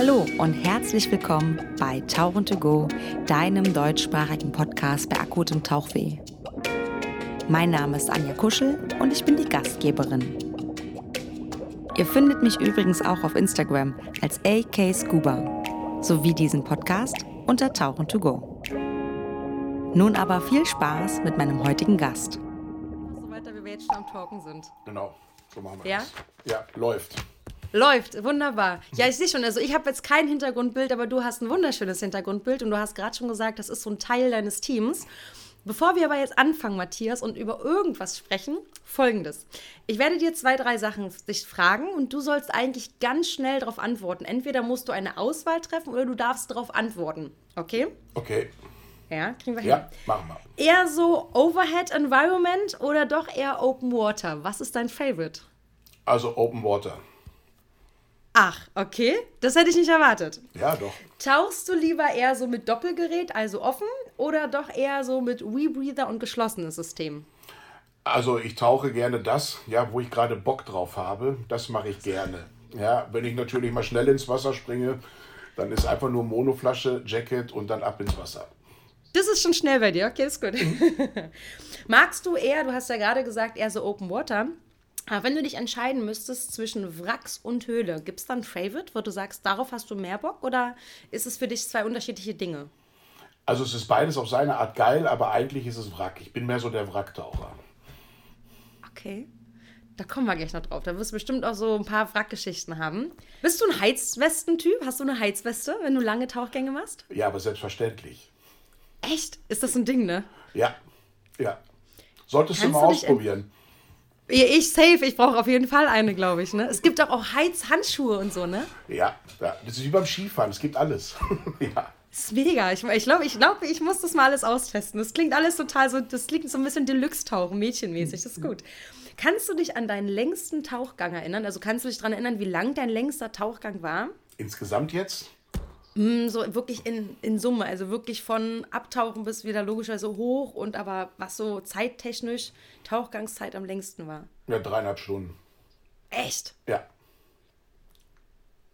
Hallo und herzlich willkommen bei Tauchen to Go, deinem deutschsprachigen Podcast bei akutem Tauchweh. Mein Name ist Anja Kuschel und ich bin die Gastgeberin. Ihr findet mich übrigens auch auf Instagram als AK Scuba sowie diesen Podcast unter Tauchen to Go. Nun aber viel Spaß mit meinem heutigen Gast. So weiter, wie wir jetzt schon am Talken sind. Genau, so machen wir Ja? das. Ja, läuft. Läuft, wunderbar. Ja, ich sehe schon, also ich habe jetzt kein Hintergrundbild, aber du hast ein wunderschönes Hintergrundbild und du hast gerade schon gesagt, das ist so ein Teil deines Teams. Bevor wir aber jetzt anfangen, Matthias, und über irgendwas sprechen, folgendes. Ich werde dir zwei, drei Sachen dich fragen und du sollst eigentlich ganz schnell darauf antworten. Entweder musst du eine Auswahl treffen oder du darfst darauf antworten. Okay? Okay, Ja, kriegen wir hin. ja, machen wir. Eher so Overhead Environment oder doch eher Open Water? Was ist dein Favorite? Also Open Water. Ach, okay. Das hätte ich nicht erwartet. Ja, doch. Tauchst du lieber eher so mit Doppelgerät, also offen, oder doch eher so mit Rebreather und geschlossenes System? Also ich tauche gerne das, ja, wo ich gerade Bock drauf habe. Das mache ich gerne. Ja, wenn ich natürlich mal schnell ins Wasser springe, dann ist einfach nur Monoflasche, Jacket und dann ab ins Wasser. Das ist schon schnell bei dir, okay, ist gut. Magst du eher, du hast ja gerade gesagt, eher so Open Water. Aber wenn du dich entscheiden müsstest zwischen Wracks und Höhle, gibt es dann ein Favorite, wo du sagst, darauf hast du mehr Bock oder ist es für dich zwei unterschiedliche Dinge? Also es ist beides auf seine Art geil, aber eigentlich ist es Wrack. Ich bin mehr so der Wracktaucher. Okay. Da kommen wir gleich noch drauf. Da wirst du bestimmt auch so ein paar Wrackgeschichten haben. Bist du ein Heizwesten-Typ? Hast du eine Heizweste, wenn du lange Tauchgänge machst? Ja, aber selbstverständlich. Echt? Ist das ein Ding, ne? Ja, ja. Solltest Kannst du mal ausprobieren. Ich safe, ich brauche auf jeden Fall eine, glaube ich. Ne? Es gibt doch auch Heizhandschuhe und so, ne? Ja, ja, das ist wie beim Skifahren, es gibt alles. ja. Das ist mega. Ich glaube, ich, glaub, ich, glaub, ich muss das mal alles austesten. Das klingt alles total so, das klingt so ein bisschen Deluxe-Tauchen, mädchenmäßig. Das ist gut. Kannst du dich an deinen längsten Tauchgang erinnern? Also kannst du dich daran erinnern, wie lang dein längster Tauchgang war? Insgesamt jetzt? Mm, So wirklich in, in Summe, also wirklich von Abtauchen bis wieder logischerweise hoch und aber was so zeittechnisch Tauchgangszeit am längsten war. Ja, dreieinhalb Stunden. Echt? Ja,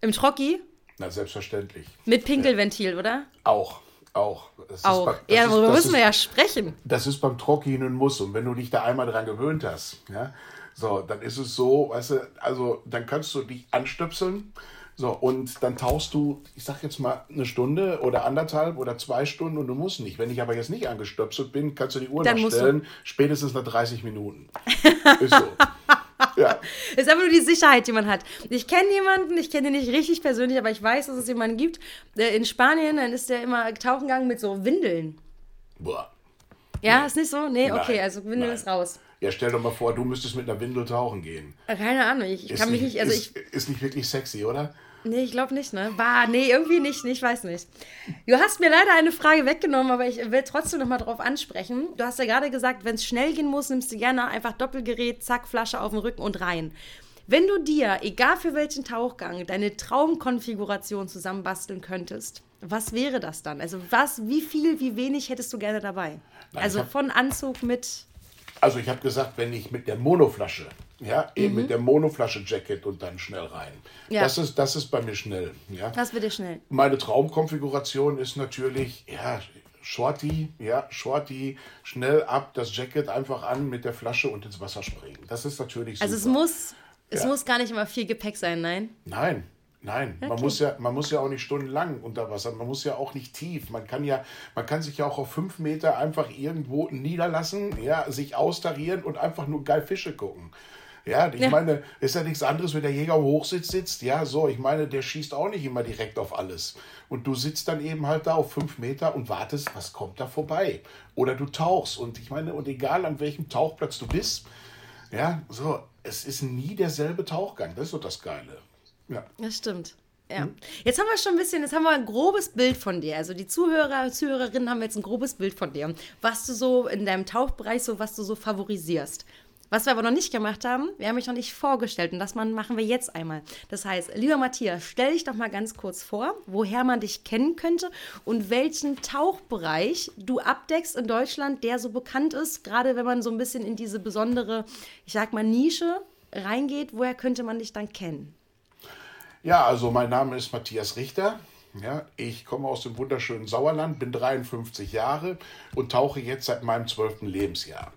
Im Trocki? na selbstverständlich. Mit Pinkelventil, oder? Auch, auch. Das ist Auch. bei- ja, darüber müssen ist, wir ja sprechen. Das ist beim Trocki ein Muss. Und wenn du dich da einmal dran gewöhnt hast, ja, so, dann ist es so, weißt du, also dann kannst du dich anstöpseln. So, und dann tauchst du, ich sag jetzt mal, eine Stunde oder anderthalb oder zwei Stunden und du musst nicht. Wenn ich aber jetzt nicht angestöpselt bin, kannst du die Uhr Dann nachstellen, spätestens nach 30 Minuten. ist so. Ja. Das ist einfach nur die Sicherheit, die man hat. Ich kenne jemanden, ich kenne den nicht richtig persönlich, aber ich weiß, dass es jemanden gibt. In Spanien, dann ist der immer tauchen gegangen mit so Windeln. Boah. Ja, ist nicht so? Nee, okay, Nein, also Windeln nein. ist raus. Ja, stell doch mal vor, du müsstest mit einer Windel tauchen gehen. Äh, Keine Ahnung, ich, Ist kann mich nicht, also ist, ich, ist nicht wirklich sexy, oder? nee, ich glaube nicht, ne? Bah, nee, irgendwie nicht, ich weiß nicht. Du hast mir leider eine Frage weggenommen, aber ich will trotzdem noch mal drauf ansprechen. Du hast ja gerade gesagt, wenn es schnell gehen muss, nimmst du gerne einfach Doppelgerät, zack, Flasche auf den Rücken und rein. Wenn du dir, egal für welchen Tauchgang, deine Traumkonfiguration zusammenbasteln könntest, was wäre das dann? Also was, wie viel, wie wenig hättest du gerne dabei? Nein, also von Anzug mit Also ich habe gesagt, wenn ich mit der Monoflasche, ja, eben Mhm. mit der Monoflasche Jacket und dann schnell rein. Ja. Das ist das ist bei mir schnell, ja. Das wird dir schnell. Meine Traumkonfiguration ist natürlich, ja, Shorty, ja, Shorty, schnell ab, das Jacket einfach an mit der Flasche und ins Wasser springen. Das ist natürlich super. Also es muss, es Ja. muss gar nicht immer viel Gepäck sein, nein. Nein, nein. Man, Okay. muss ja, man muss ja auch nicht stundenlang unter Wasser. Man muss ja auch nicht tief. Man kann ja, man kann sich ja auch auf fünf Meter einfach irgendwo niederlassen, ja, sich austarieren und einfach nur geil Fische gucken. Ja, ich Ja. meine, ist ja nichts anderes, wenn der Jäger hoch sitzt, sitzt. Ja, so, ich meine, der schießt auch nicht immer direkt auf alles. Und du sitzt dann eben halt da auf fünf Meter und wartest, was kommt da vorbei. Oder du tauchst. Und ich meine, und egal an welchem Tauchplatz du bist, ja, so, es ist nie derselbe Tauchgang. Das ist so das Geile. Ja. Das stimmt. Ja. Jetzt haben wir schon ein bisschen, jetzt haben wir ein grobes Bild von dir. Also die Zuhörer, Zuhörerinnen haben jetzt ein grobes Bild von dir. Was du so in deinem Tauchbereich, so was du so favorisierst. Was wir aber noch nicht gemacht haben, wir haben mich noch nicht vorgestellt und das machen wir jetzt einmal. Das heißt, lieber Matthias, stell dich doch mal ganz kurz vor, woher man dich kennen könnte und welchen Tauchbereich du abdeckst in Deutschland, der so bekannt ist, gerade wenn man so ein bisschen in diese besondere, ich sag mal, Nische reingeht, woher könnte man dich dann kennen? Ja, also mein Name ist Matthias Richter. Ja, ich komme aus dem wunderschönen Sauerland, bin 53 Jahre und tauche jetzt seit meinem zwölften Lebensjahr.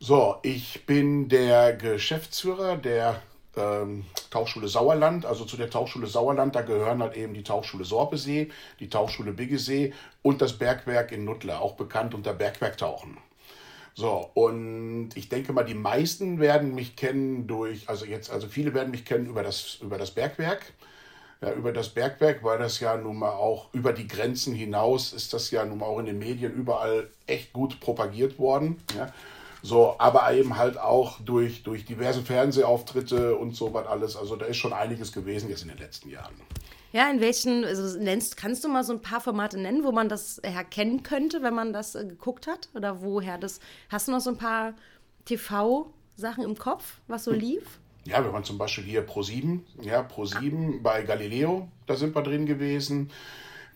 So, ich bin der Geschäftsführer der ähm, Tauchschule Sauerland. Also zu der Tauchschule Sauerland, da gehören halt eben die Tauchschule Sorpesee, die Tauchschule Biggesee und das Bergwerk in Nuttler, auch bekannt unter Bergwerktauchen. So, und ich denke mal, die meisten werden mich kennen durch, also jetzt, also viele werden mich kennen über das, über das Bergwerk. Ja, über das Bergwerk, weil das ja nun mal auch über die Grenzen hinaus ist das ja nun mal auch in den Medien überall echt gut propagiert worden. Ja. So, aber eben halt auch durch, durch diverse Fernsehauftritte und so was alles. Also da ist schon einiges gewesen jetzt in den letzten Jahren. Ja, in welchen, also nennst, kannst du mal so ein paar Formate nennen, wo man das erkennen könnte, wenn man das äh, geguckt hat? Oder woher das, hast du noch so ein paar TV-Sachen im Kopf, was so lief? Ja, wenn man zum Beispiel hier Pro7, ja, Pro7 bei Galileo, da sind wir drin gewesen.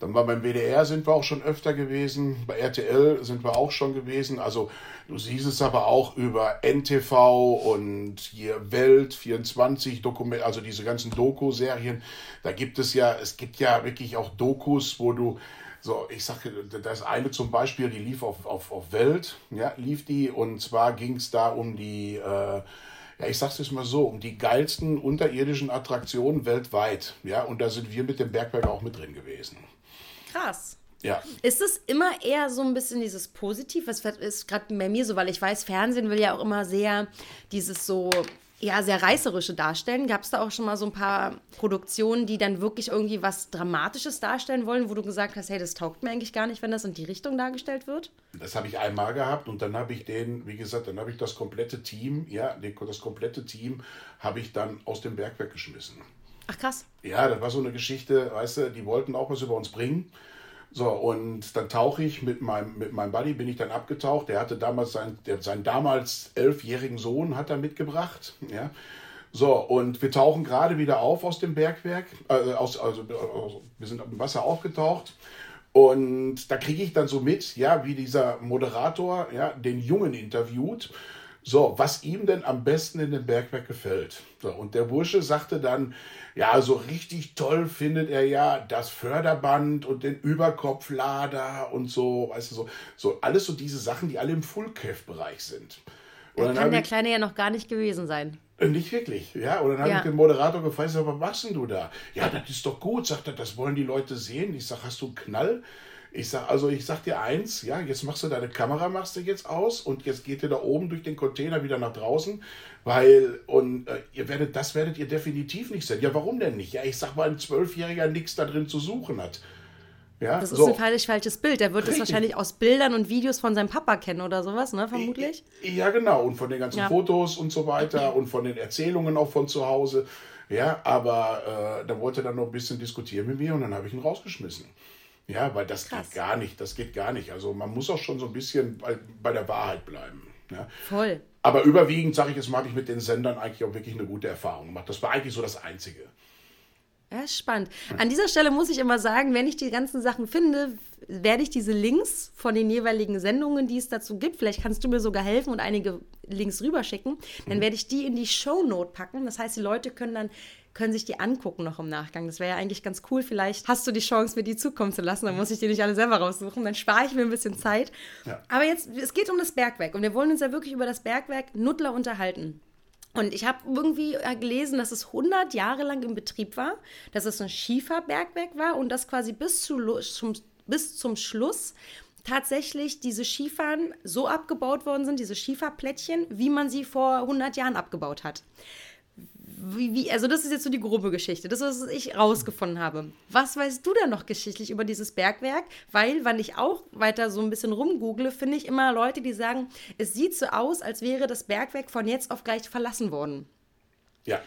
Dann war beim WDR sind wir auch schon öfter gewesen, bei RTL sind wir auch schon gewesen. Also du siehst es aber auch über NTV und hier Welt 24 Dokument, also diese ganzen Doku-Serien. Da gibt es ja, es gibt ja wirklich auch Dokus, wo du so, ich sage, das eine zum Beispiel, die lief auf, auf, auf Welt, ja, lief die und zwar ging es da um die äh, ja, ich sag's jetzt mal so, um die geilsten unterirdischen Attraktionen weltweit. Ja, und da sind wir mit dem Bergwerk auch mit drin gewesen. Krass. Ja. Ist es immer eher so ein bisschen dieses Positiv? Was ist gerade bei mir so, weil ich weiß, Fernsehen will ja auch immer sehr dieses so, ja, sehr reißerische darstellen. Gab es da auch schon mal so ein paar Produktionen, die dann wirklich irgendwie was Dramatisches darstellen wollen, wo du gesagt hast, hey, das taugt mir eigentlich gar nicht, wenn das in die Richtung dargestellt wird? Das habe ich einmal gehabt und dann habe ich den, wie gesagt, dann habe ich das komplette Team, ja, das komplette Team habe ich dann aus dem Berg weggeschmissen. Ach krass. Ja, das war so eine Geschichte, weißt du, die wollten auch was über uns bringen. So, und dann tauche ich mit meinem, mit meinem Buddy, bin ich dann abgetaucht. Der hatte damals sein, der, seinen damals elfjährigen Sohn hat er mitgebracht. Ja. So, und wir tauchen gerade wieder auf aus dem Bergwerk. Äh, aus, also, also, wir sind im Wasser aufgetaucht. Und da kriege ich dann so mit, ja, wie dieser Moderator ja, den Jungen interviewt. So, was ihm denn am besten in dem Bergwerk gefällt. So, und der Bursche sagte dann, ja, so richtig toll findet er ja das Förderband und den Überkopflader und so, weißt du, so, so alles so diese Sachen, die alle im Fullcave-Bereich sind. Und da kann der ich, Kleine ja noch gar nicht gewesen sein. Äh, nicht wirklich, ja. Und dann habe ja. ich den Moderator gefragt, sag, was machst denn du da? Ja, das ist doch gut, sagt er, das wollen die Leute sehen. Ich sage, hast du einen Knall? Ich sag, also ich sag dir eins, ja, jetzt machst du deine Kamera, machst du jetzt aus und jetzt geht ihr da oben durch den Container wieder nach draußen, weil, und äh, ihr werdet, das werdet ihr definitiv nicht sehen. Ja, warum denn nicht? Ja, ich sag mal, ein Zwölfjähriger nichts da drin zu suchen hat. Ja, das ist so. ein völlig falsches Bild. Der wird es wahrscheinlich aus Bildern und Videos von seinem Papa kennen oder sowas, ne, vermutlich. Ja, genau. Und von den ganzen ja. Fotos und so weiter und von den Erzählungen auch von zu Hause. Ja, aber äh, da wollte er dann noch ein bisschen diskutieren mit mir und dann habe ich ihn rausgeschmissen. Ja, weil das Krass. geht gar nicht. Das geht gar nicht. Also man muss auch schon so ein bisschen bei, bei der Wahrheit bleiben. Ja. Voll. Aber überwiegend, sage ich jetzt mal, habe ich mit den Sendern eigentlich auch wirklich eine gute Erfahrung gemacht. Das war eigentlich so das Einzige. Ja, spannend. An dieser Stelle muss ich immer sagen, wenn ich die ganzen Sachen finde, werde ich diese Links von den jeweiligen Sendungen, die es dazu gibt, vielleicht kannst du mir sogar helfen und einige Links rüberschicken, dann mhm. werde ich die in die Shownote packen. Das heißt, die Leute können dann können sich die angucken noch im Nachgang. Das wäre ja eigentlich ganz cool. Vielleicht hast du die Chance, mir die zukommen zu lassen. Dann muss ich die nicht alle selber raussuchen. Dann spare ich mir ein bisschen Zeit. Ja. Aber jetzt, es geht um das Bergwerk. Und wir wollen uns ja wirklich über das Bergwerk Nuttler unterhalten. Und ich habe irgendwie gelesen, dass es 100 Jahre lang im Betrieb war, dass es ein Schieferbergwerk war und dass quasi bis, zu, zum, bis zum Schluss tatsächlich diese Schiefern so abgebaut worden sind, diese Schieferplättchen, wie man sie vor 100 Jahren abgebaut hat wie, wie, also das ist jetzt so die grobe Geschichte, das ist, was ich rausgefunden habe. Was weißt du denn noch geschichtlich über dieses Bergwerk? Weil, wenn ich auch weiter so ein bisschen rumgoogle, finde ich immer Leute, die sagen, es sieht so aus, als wäre das Bergwerk von jetzt auf gleich verlassen worden. Ja.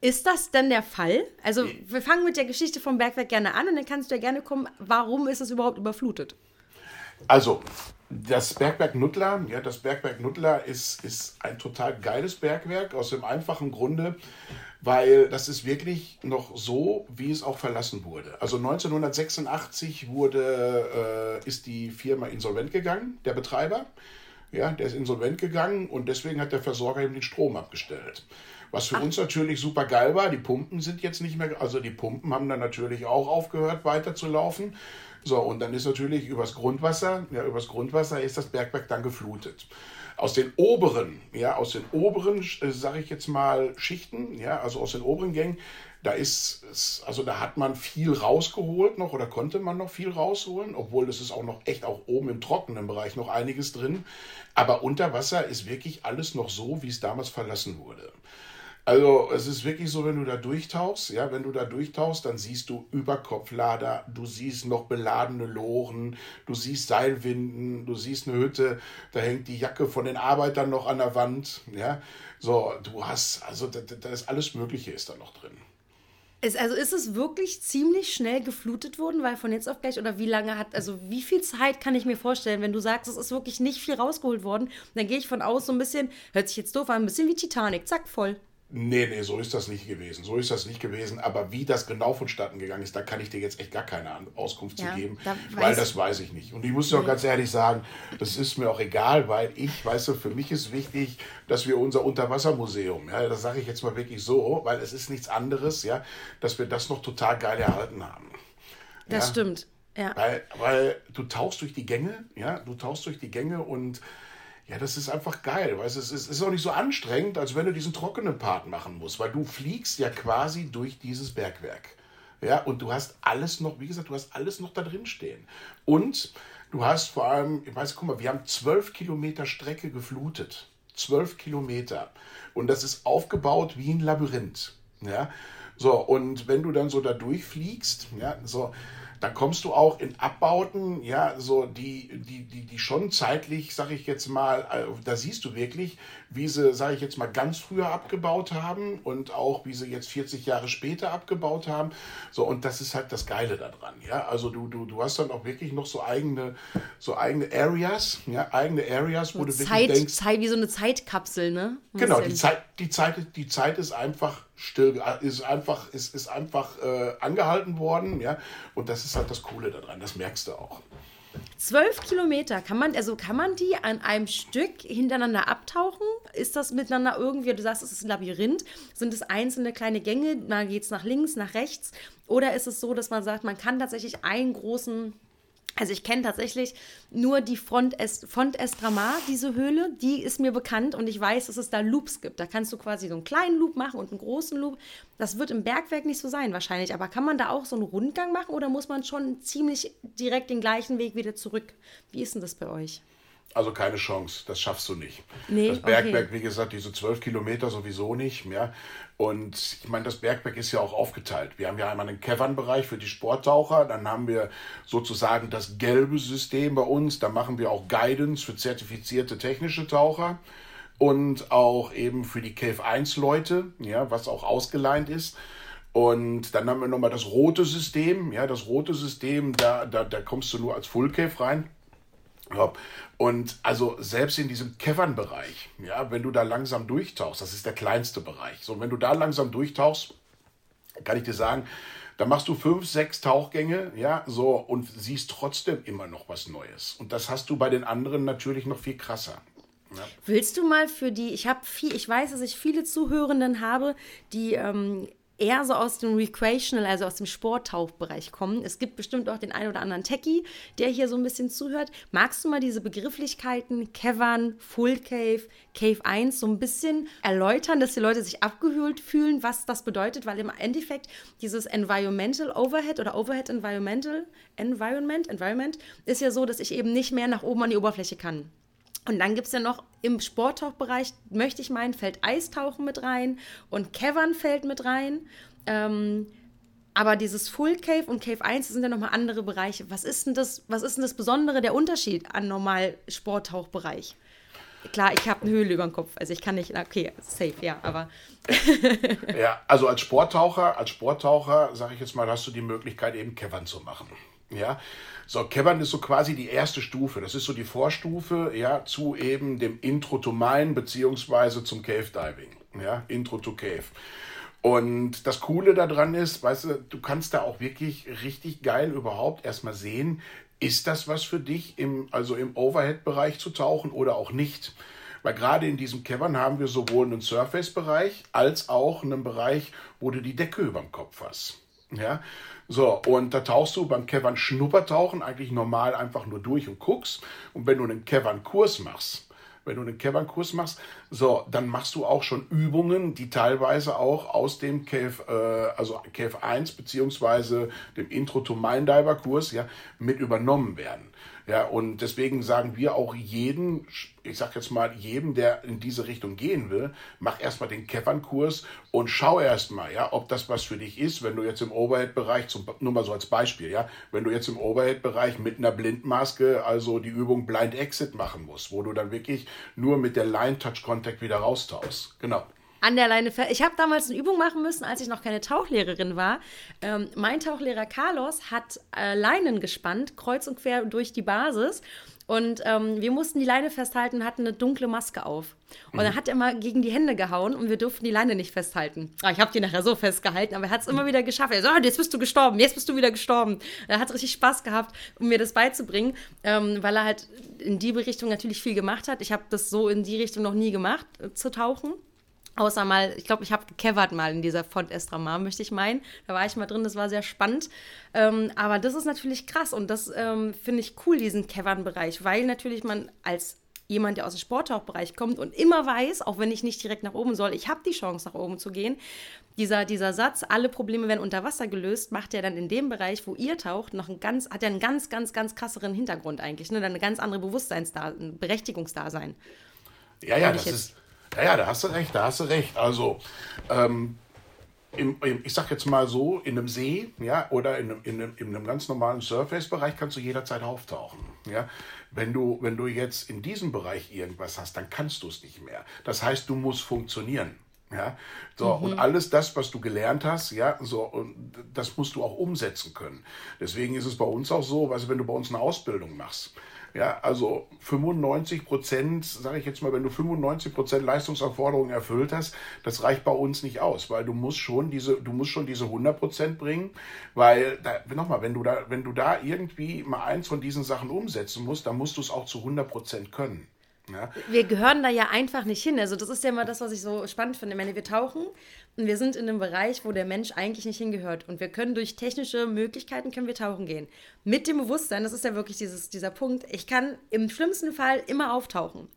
Ist das denn der Fall? Also, wir fangen mit der Geschichte vom Bergwerk gerne an und dann kannst du ja gerne kommen, warum ist es überhaupt überflutet? Also, das Bergwerk Nuttler, ja, das Bergwerk Nuttler ist, ist ein total geiles Bergwerk aus dem einfachen Grunde, weil das ist wirklich noch so, wie es auch verlassen wurde. Also 1986 wurde, äh, ist die Firma insolvent gegangen, der Betreiber. Ja, der ist insolvent gegangen und deswegen hat der Versorger ihm den Strom abgestellt. Was für Ach. uns natürlich super geil war, die Pumpen sind jetzt nicht mehr, also die Pumpen haben dann natürlich auch aufgehört weiter zu laufen. So, und dann ist natürlich übers Grundwasser, ja, übers Grundwasser ist das Bergwerk dann geflutet. Aus den oberen, ja, aus den oberen, äh, sage ich jetzt mal, Schichten, ja, also aus den oberen Gängen, da ist, also da hat man viel rausgeholt noch oder konnte man noch viel rausholen, obwohl das ist auch noch echt auch oben im trockenen Bereich noch einiges drin. Aber unter Wasser ist wirklich alles noch so, wie es damals verlassen wurde. Also es ist wirklich so, wenn du da durchtauchst, ja, wenn du da durchtauchst, dann siehst du Überkopflader, du siehst noch beladene Loren, du siehst Seilwinden, du siehst eine Hütte, da hängt die Jacke von den Arbeitern noch an der Wand, ja. So, du hast, also da, da ist alles Mögliche ist da noch drin. Ist, also ist es wirklich ziemlich schnell geflutet worden, weil von jetzt auf gleich oder wie lange hat, also wie viel Zeit kann ich mir vorstellen, wenn du sagst, es ist wirklich nicht viel rausgeholt worden, dann gehe ich von aus so ein bisschen, hört sich jetzt doof an, ein bisschen wie Titanic, zack, voll. Nee, nee, so ist das nicht gewesen. So ist das nicht gewesen. Aber wie das genau vonstatten gegangen ist, da kann ich dir jetzt echt gar keine Auskunft ja, zu geben, da weil das weiß ich nicht. Und ich muss dir auch ganz ehrlich sagen, das ist mir auch egal, weil ich, weißt du, für mich ist wichtig, dass wir unser Unterwassermuseum, ja, das sage ich jetzt mal wirklich so, weil es ist nichts anderes, ja, dass wir das noch total geil erhalten haben. Das ja? stimmt. Ja. Weil, weil du tauchst durch die Gänge, ja, du tauchst durch die Gänge und ja, das ist einfach geil. Weißt? Es, ist, es ist auch nicht so anstrengend, als wenn du diesen trockenen Part machen musst, weil du fliegst ja quasi durch dieses Bergwerk. Ja, und du hast alles noch, wie gesagt, du hast alles noch da drin stehen. Und du hast vor allem, ich weiß, guck mal, wir haben zwölf Kilometer Strecke geflutet. Zwölf Kilometer. Und das ist aufgebaut wie ein Labyrinth. Ja, so, und wenn du dann so da durchfliegst, ja, so, dann kommst du auch in Abbauten, ja, so die, die, die, die schon zeitlich, sag ich jetzt mal, äh, da siehst du wirklich, wie sie, sage ich jetzt mal, ganz früher abgebaut haben und auch wie sie jetzt 40 Jahre später abgebaut haben. So, und das ist halt das Geile daran, ja. Also du, du, du hast dann auch wirklich noch so eigene, so eigene Areas, ja, eigene Areas, wo so du Zeit, wirklich denkst. Zeit, wie so eine Zeitkapsel, ne? Genau, die Zeit, die Zeit, die Zeit ist einfach still, ist einfach, ist, ist einfach äh, angehalten worden, ja. Und das ist halt das Coole daran, das merkst du auch. Zwölf Kilometer, kann man, also kann man die an einem Stück hintereinander abtauchen? Ist das miteinander irgendwie, du sagst, es ist ein Labyrinth, sind es einzelne kleine Gänge, mal geht es nach links, nach rechts? Oder ist es so, dass man sagt, man kann tatsächlich einen großen also ich kenne tatsächlich nur die Front, Est Font Estramar, diese Höhle, die ist mir bekannt und ich weiß, dass es da Loops gibt. Da kannst du quasi so einen kleinen Loop machen und einen großen Loop. Das wird im Bergwerk nicht so sein wahrscheinlich, aber kann man da auch so einen Rundgang machen oder muss man schon ziemlich direkt den gleichen Weg wieder zurück? Wie ist denn das bei euch? Also keine Chance, das schaffst du nicht. Nee, das Bergwerk, okay. wie gesagt, diese zwölf Kilometer sowieso nicht mehr. Und ich meine, das Bergwerk ist ja auch aufgeteilt. Wir haben ja einmal einen Cavern-Bereich für die Sporttaucher, dann haben wir sozusagen das gelbe System bei uns, da machen wir auch Guidance für zertifizierte technische Taucher und auch eben für die Cave 1 Leute, ja, was auch ausgeleint ist. Und dann haben wir nochmal das rote System. Ja, das rote System, da, da, da kommst du nur als Full Cave rein. Und also selbst in diesem Cavern-Bereich, ja, wenn du da langsam durchtauchst, das ist der kleinste Bereich. So, wenn du da langsam durchtauchst, kann ich dir sagen, da machst du fünf, sechs Tauchgänge, ja, so und siehst trotzdem immer noch was Neues. Und das hast du bei den anderen natürlich noch viel krasser. Ja. Willst du mal für die, ich habe viel, ich weiß, dass ich viele Zuhörenden habe, die ähm, eher so aus dem Recreational, also aus dem Sporttauchbereich kommen. Es gibt bestimmt auch den einen oder anderen Techie, der hier so ein bisschen zuhört. Magst du mal diese Begrifflichkeiten Cavern, Full Cave, Cave 1 so ein bisschen erläutern, dass die Leute sich abgehöhlt fühlen, was das bedeutet? Weil im Endeffekt dieses Environmental Overhead oder Overhead Environmental Environment, Environment ist ja so, dass ich eben nicht mehr nach oben an die Oberfläche kann. Und dann gibt es ja noch im Sporttauchbereich, möchte ich meinen, fällt Eistauchen mit rein und Cavern fällt mit rein. Ähm, aber dieses Full Cave und Cave 1 sind ja nochmal andere Bereiche. Was ist denn das, was ist denn das Besondere, der Unterschied an normal Sporttauchbereich? Klar, ich habe eine Höhle über dem Kopf, also ich kann nicht, okay, safe, ja, aber. ja, also als Sporttaucher, als Sporttaucher, sage ich jetzt mal, hast du die Möglichkeit, eben Cavern zu machen. Ja, so, Cavern ist so quasi die erste Stufe. Das ist so die Vorstufe, ja, zu eben dem Intro to Mine beziehungsweise zum Cave Diving. Ja, Intro to Cave. Und das Coole daran ist, weißt du, du kannst da auch wirklich richtig geil überhaupt erstmal sehen, ist das was für dich, im, also im Overhead-Bereich zu tauchen oder auch nicht? Weil gerade in diesem Cavern haben wir sowohl einen Surface-Bereich als auch einen Bereich, wo du die Decke über dem Kopf hast. Ja, so, und da tauchst du beim Cavern Schnuppertauchen eigentlich normal einfach nur durch und guckst. Und wenn du einen Cavern-Kurs machst, wenn du einen Cavern-Kurs machst, so, dann machst du auch schon Übungen, die teilweise auch aus dem KF, äh, also KF 1 beziehungsweise dem Intro to Diver Kurs ja, mit übernommen werden. Ja, und deswegen sagen wir auch jeden, ich sag jetzt mal, jedem, der in diese Richtung gehen will, mach erstmal den Keppern-Kurs und schau erstmal, ja, ob das was für dich ist, wenn du jetzt im Overhead-Bereich, nur mal so als Beispiel, ja, wenn du jetzt im Overhead-Bereich mit einer Blindmaske, also die Übung Blind Exit machen musst, wo du dann wirklich nur mit der Line-Touch-Contact wieder raustauchst. Genau an der Leine fest. Ich habe damals eine Übung machen müssen, als ich noch keine Tauchlehrerin war. Ähm, mein Tauchlehrer Carlos hat äh, Leinen gespannt, kreuz und quer durch die Basis. Und ähm, wir mussten die Leine festhalten und hatten eine dunkle Maske auf. Und mhm. dann hat er mal gegen die Hände gehauen und wir durften die Leine nicht festhalten. Ah, ich habe die nachher so festgehalten, aber er hat es immer wieder geschafft. Er so, oh, jetzt bist du gestorben, jetzt bist du wieder gestorben. Er hat richtig Spaß gehabt, um mir das beizubringen, ähm, weil er halt in die Richtung natürlich viel gemacht hat. Ich habe das so in die Richtung noch nie gemacht, äh, zu tauchen. Außer mal, ich glaube, ich habe gekevert mal in dieser Font Estramar, möchte ich meinen. Da war ich mal drin, das war sehr spannend. Ähm, aber das ist natürlich krass und das ähm, finde ich cool, diesen Kevern-Bereich, weil natürlich man als jemand, der aus dem Sporttauchbereich kommt und immer weiß, auch wenn ich nicht direkt nach oben soll, ich habe die Chance, nach oben zu gehen. Dieser, dieser Satz, alle Probleme werden unter Wasser gelöst, macht ja dann in dem Bereich, wo ihr taucht, noch einen ganz, hat ja einen ganz, ganz, ganz krasseren Hintergrund eigentlich, ne? Eine ganz andere Bewusstseinsda Berechtigungsdasein. Ja, ja, das ist ja, ja, da hast du recht, da hast du recht. Also, ähm, im, im, ich sag jetzt mal so, in einem See ja, oder in einem, in einem, in einem ganz normalen Surface-Bereich kannst du jederzeit auftauchen. Ja? Wenn, du, wenn du jetzt in diesem Bereich irgendwas hast, dann kannst du es nicht mehr. Das heißt, du musst funktionieren. Ja, so, mhm. und alles das, was du gelernt hast, ja, so, und das musst du auch umsetzen können. Deswegen ist es bei uns auch so, also wenn du bei uns eine Ausbildung machst, ja, also 95 Prozent, sage ich jetzt mal, wenn du 95 Prozent Leistungsanforderungen erfüllt hast, das reicht bei uns nicht aus, weil du musst schon diese, du musst schon diese 100 Prozent bringen, weil da, nochmal, wenn du da, wenn du da irgendwie mal eins von diesen Sachen umsetzen musst, dann musst du es auch zu 100 Prozent können. Ja. Wir gehören da ja einfach nicht hin. Also das ist ja immer das, was ich so spannend finde. Ich meine, wir tauchen und wir sind in einem Bereich, wo der Mensch eigentlich nicht hingehört. Und wir können durch technische Möglichkeiten können wir tauchen gehen. Mit dem Bewusstsein, das ist ja wirklich dieses, dieser Punkt, ich kann im schlimmsten Fall immer auftauchen.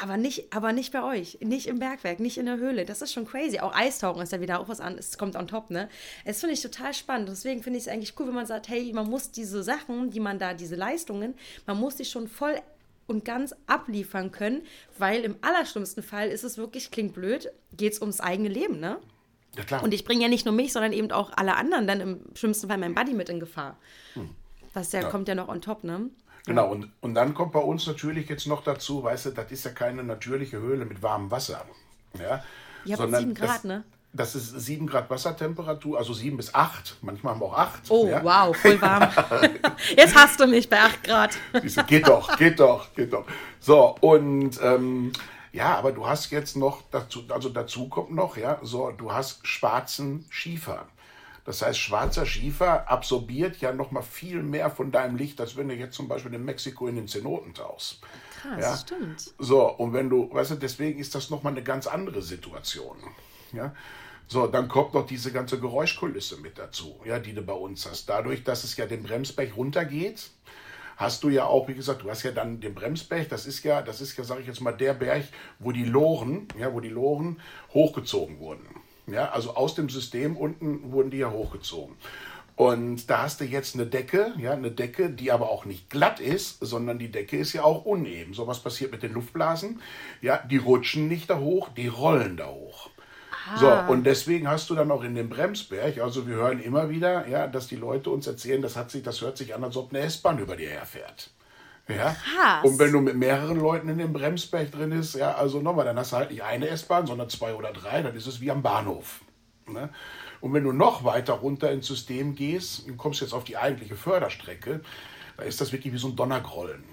Aber nicht, aber nicht bei euch, nicht im Bergwerk, nicht in der Höhle. Das ist schon crazy. Auch Eistauchen ist ja wieder auch was an, es kommt on top, ne? Es finde ich total spannend. Deswegen finde ich es eigentlich cool, wenn man sagt, hey, man muss diese Sachen, die man da, diese Leistungen, man muss die schon voll und ganz abliefern können, weil im allerschlimmsten Fall ist es wirklich, klingt blöd, geht es ums eigene Leben, ne? Ja, klar. Und ich bringe ja nicht nur mich, sondern eben auch alle anderen dann im schlimmsten Fall mein Buddy mit in Gefahr. Hm. Das ja, ja, kommt ja noch on top, ne? Genau, und, und dann kommt bei uns natürlich jetzt noch dazu, weißt du, das ist ja keine natürliche Höhle mit warmem Wasser. Ja, Ihr habt sieben Grad, das, ne? Das ist 7 Grad Wassertemperatur, also 7 bis 8. Manchmal haben wir auch 8. Oh, ja. wow, voll warm. Jetzt hast du mich bei 8 Grad. geht doch, geht doch, geht doch. So, und ähm, ja, aber du hast jetzt noch, dazu, also dazu kommt noch, ja, so, du hast schwarzen Schiefer. Das heißt, schwarzer Schiefer absorbiert ja noch mal viel mehr von deinem Licht, als wenn du jetzt zum Beispiel in Mexiko in den Zenoten tauchst. Krass, ja? stimmt. So, und wenn du, weißt du, deswegen ist das noch mal eine ganz andere Situation. Ja, so, dann kommt noch diese ganze Geräuschkulisse mit dazu, ja, die du bei uns hast. Dadurch, dass es ja den Bremsberg runtergeht, hast du ja auch, wie gesagt, du hast ja dann den Bremsberg, das ist ja, das ist ja, sage ich jetzt mal, der Berg, wo die Loren, ja, wo die Loren hochgezogen wurden. Ja, also aus dem System unten wurden die ja hochgezogen. Und da hast du jetzt eine Decke, ja, eine Decke, die aber auch nicht glatt ist, sondern die Decke ist ja auch uneben. So was passiert mit den Luftblasen. Ja, die rutschen nicht da hoch, die rollen da hoch. So, und deswegen hast du dann auch in dem Bremsberg, also wir hören immer wieder, ja, dass die Leute uns erzählen, das, hat sich, das hört sich an, als ob eine S-Bahn über dir herfährt. Ja? Krass. Und wenn du mit mehreren Leuten in dem Bremsberg drin bist, ja, also nochmal, dann hast du halt nicht eine S-Bahn, sondern zwei oder drei, dann ist es wie am Bahnhof. Ne? Und wenn du noch weiter runter ins System gehst, du kommst jetzt auf die eigentliche Förderstrecke, da ist das wirklich wie so ein Donnergrollen.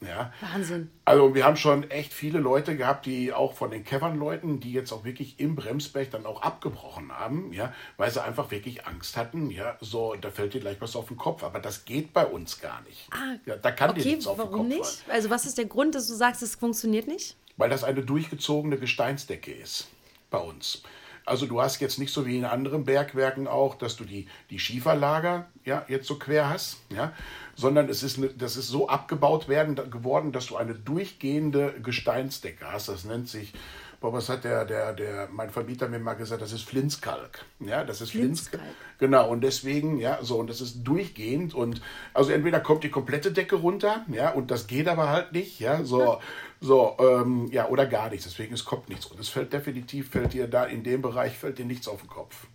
Ja. Wahnsinn. Also wir haben schon echt viele Leute gehabt, die auch von den Cavern-Leuten, die jetzt auch wirklich im Bremsberg dann auch abgebrochen haben, ja, weil sie einfach wirklich Angst hatten, ja, so, da fällt dir gleich was auf den Kopf. Aber das geht bei uns gar nicht. Ah, ja, da kann dir okay, nichts auf den warum Kopf nicht? fallen. Also was ist der Grund, dass du sagst, es funktioniert nicht? Weil das eine durchgezogene Gesteinsdecke ist bei uns. Also du hast jetzt nicht so wie in anderen Bergwerken auch, dass du die, die Schieferlager ja, jetzt so quer hast, ja, sondern es ist, eine, das ist so abgebaut werden, geworden, dass du eine durchgehende Gesteinsdecke hast. Das nennt sich, boah, was hat der, der, der, mein Vermieter mir mal gesagt, das ist Flinskalk. Ja, das ist Flinskalk. Flinskalk. Genau, und deswegen, ja, so, und das ist durchgehend und also entweder kommt die komplette Decke runter, ja, und das geht aber halt nicht, ja, so, so, ähm, ja, oder gar nichts. Deswegen, es kommt nichts. Und es fällt definitiv, fällt dir da in dem Bereich, fällt dir nichts auf den Kopf.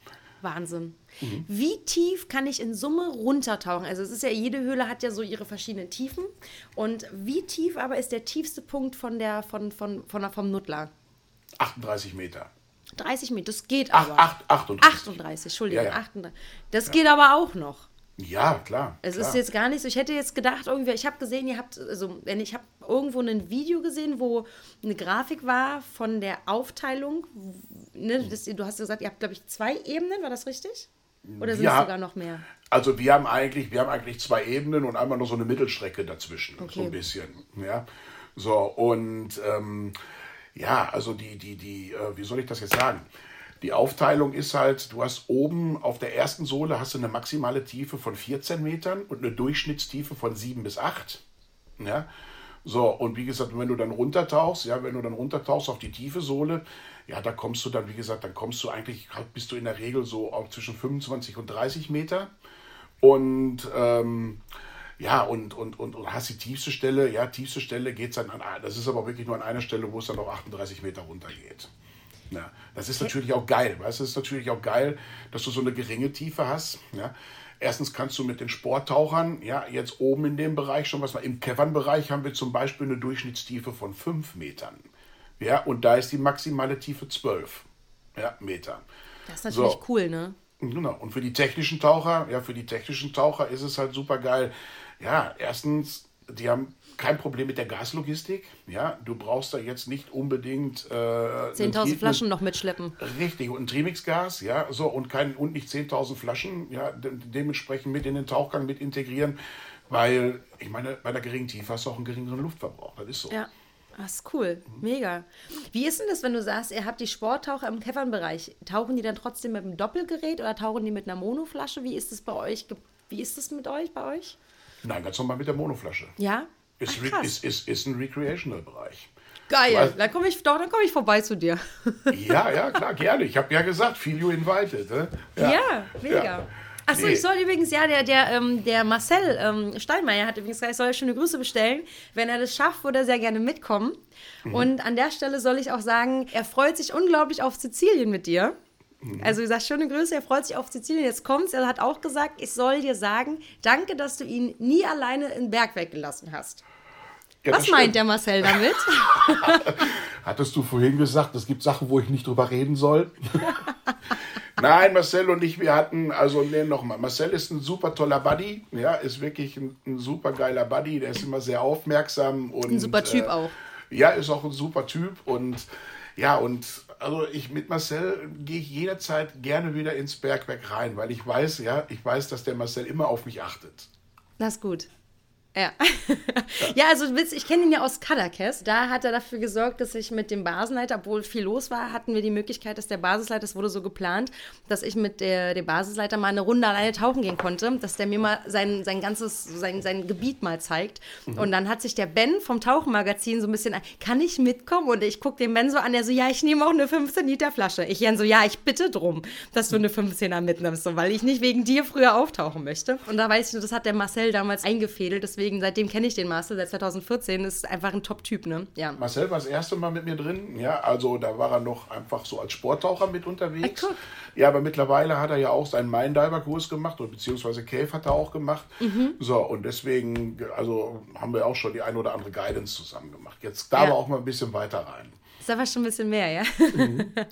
Wahnsinn. Mhm. Wie tief kann ich in Summe runtertauchen? Also es ist ja, jede Höhle hat ja so ihre verschiedenen Tiefen. Und wie tief aber ist der tiefste Punkt von der, von, von, von der, vom Nuttler? 38 Meter. 30 Meter, das geht Ach, aber. acht, 38. 38, Entschuldigung, Ja, ja. 38. Das geht aber auch noch. Ja, klar. Es klar. ist jetzt gar nicht so. Ich hätte jetzt gedacht, irgendwie, ich habe gesehen, ihr habt, also, wenn ich habe irgendwo ein Video gesehen, wo eine Grafik war von der Aufteilung. Ne, das, du hast gesagt, ihr habt, glaube ich, zwei Ebenen, war das richtig? Oder sind es sogar noch mehr? Also wir haben eigentlich, wir haben eigentlich zwei Ebenen und einmal noch so eine Mittelstrecke dazwischen, so Okay. ein bisschen. Ja. So, und ähm, ja, also die, die, die, äh, wie soll ich das jetzt sagen? Die Aufteilung ist halt, du hast oben auf der ersten Sohle hast du eine maximale Tiefe von 14 Metern und eine Durchschnittstiefe von 7 bis 8. Ja. So, und wie gesagt, wenn du dann runtertauchst, ja, wenn du dann runtertauchst auf die tiefe Sohle, ja, da kommst du dann, wie gesagt, dann kommst du eigentlich, bist du in der Regel so auch zwischen 25 und 30 Meter. Und ähm, ja, und, und, und, und hast die tiefste Stelle, ja, tiefste Stelle geht es dann an, das ist aber wirklich nur an einer Stelle, wo es dann auf 38 Meter runter geht. Ja, das ist natürlich auch geil, weißt du, es ist natürlich auch geil, dass du so eine geringe Tiefe hast, ja. Erstens kannst du mit den Sporttauchern, ja, jetzt oben in dem Bereich schon was, im Cavern-Bereich haben wir zum Beispiel eine Durchschnittstiefe von 5 Metern. Ja, und da ist die maximale Tiefe 12 ja, Meter. Das ist natürlich So. cool, ne? Genau. Und für die technischen Taucher, ja, für die technischen Taucher ist es halt super geil. Ja, erstens, die haben kein Problem mit der Gaslogistik. Ja, du brauchst da jetzt nicht unbedingt äh, 10.000 einen- Flaschen noch mitschleppen. Richtig, und ein Trimix-Gas, ja, so, und, kein, und nicht 10.000 Flaschen, ja, de dementsprechend mit in den Tauchgang mit integrieren, weil, ich meine, bei einer geringen Tiefe hast du auch einen geringeren Luftverbrauch, das ist so. Ja. Das ist cool. Mega. Wie ist denn das, wenn du sagst, ihr habt die Sporttaucher im Cavern-Bereich? Tauchen die dann trotzdem mit einem Doppelgerät oder tauchen die mit einer Monoflasche? Wie ist das bei euch? Wie ist das mit euch, bei euch? Nein, ganz normal mit der Monoflasche. Ja? Ist, Ach, ist, ist, ist ein Recreational-Bereich. Geil. Was? Dann komme ich doch, dann komme ich vorbei zu dir. Ja, ja, klar, gerne. Ich habe ja gesagt, feel you invited. Ne? Ja, mega. Ja. Achso, Nee. ich soll übrigens, ja, der, der, ähm, der Marcel ähm, Steinmeier hat übrigens gesagt, ich soll schöne Grüße bestellen. Wenn er das schafft, würde er sehr gerne mitkommen. Mhm. Und an der Stelle soll ich auch sagen, er freut sich unglaublich auf Sizilien mit dir. Mhm. Also, gesagt, schöne Grüße, er freut sich auf Sizilien. Jetzt kommt's. Er hat auch gesagt, ich soll dir sagen, danke, dass du ihn nie alleine in Berg weggelassen hast. Ja, Was meint stimmt. der Marcel damit? Hattest du vorhin gesagt, es gibt Sachen, wo ich nicht drüber reden soll? Nein, Marcel und ich, wir hatten, also nee, nochmal, Marcel ist ein super toller Buddy, ja, ist wirklich ein, ein super geiler Buddy, der ist immer sehr aufmerksam und. Ein super Typ äh, auch. Ja, ist auch ein super Typ und ja, und also ich mit Marcel gehe ich jederzeit gerne wieder ins Bergwerk rein, weil ich weiß, ja, ich weiß, dass der Marcel immer auf mich achtet. Das ist gut. Ja. ja, also Witz, ich kenne ihn ja aus Kadakes. Da hat er dafür gesorgt, dass ich mit dem Basisleiter, obwohl viel los war, hatten wir die Möglichkeit, dass der Basisleiter, das wurde so geplant, dass ich mit der, dem Basisleiter mal eine Runde alleine tauchen gehen konnte, dass der mir mal sein, sein ganzes, sein, sein Gebiet mal zeigt. Und dann hat sich der Ben vom Tauchenmagazin so ein bisschen, kann ich mitkommen? Und ich gucke den Ben so an, der so, ja, ich nehme auch eine 15 Liter Flasche. Ich Jan so, ja, ich bitte drum, dass du eine 15er mitnimmst, so, weil ich nicht wegen dir früher auftauchen möchte. Und da weiß ich nur, das hat der Marcel damals eingefädelt, deswegen seitdem kenne ich den Marcel, seit 2014, ist einfach ein Top-Typ, ne? Ja. Marcel war das erste Mal mit mir drin. Ja, also da war er noch einfach so als Sporttaucher mit unterwegs. Ja, aber mittlerweile hat er ja auch seinen Main-Diver-Kurs gemacht, oder beziehungsweise Cave hat er auch gemacht. Mhm. So, und deswegen, also haben wir auch schon die ein oder andere Guidance zusammen gemacht. Jetzt da Ja. aber auch mal ein bisschen weiter rein. Ist aber schon ein bisschen mehr, ja?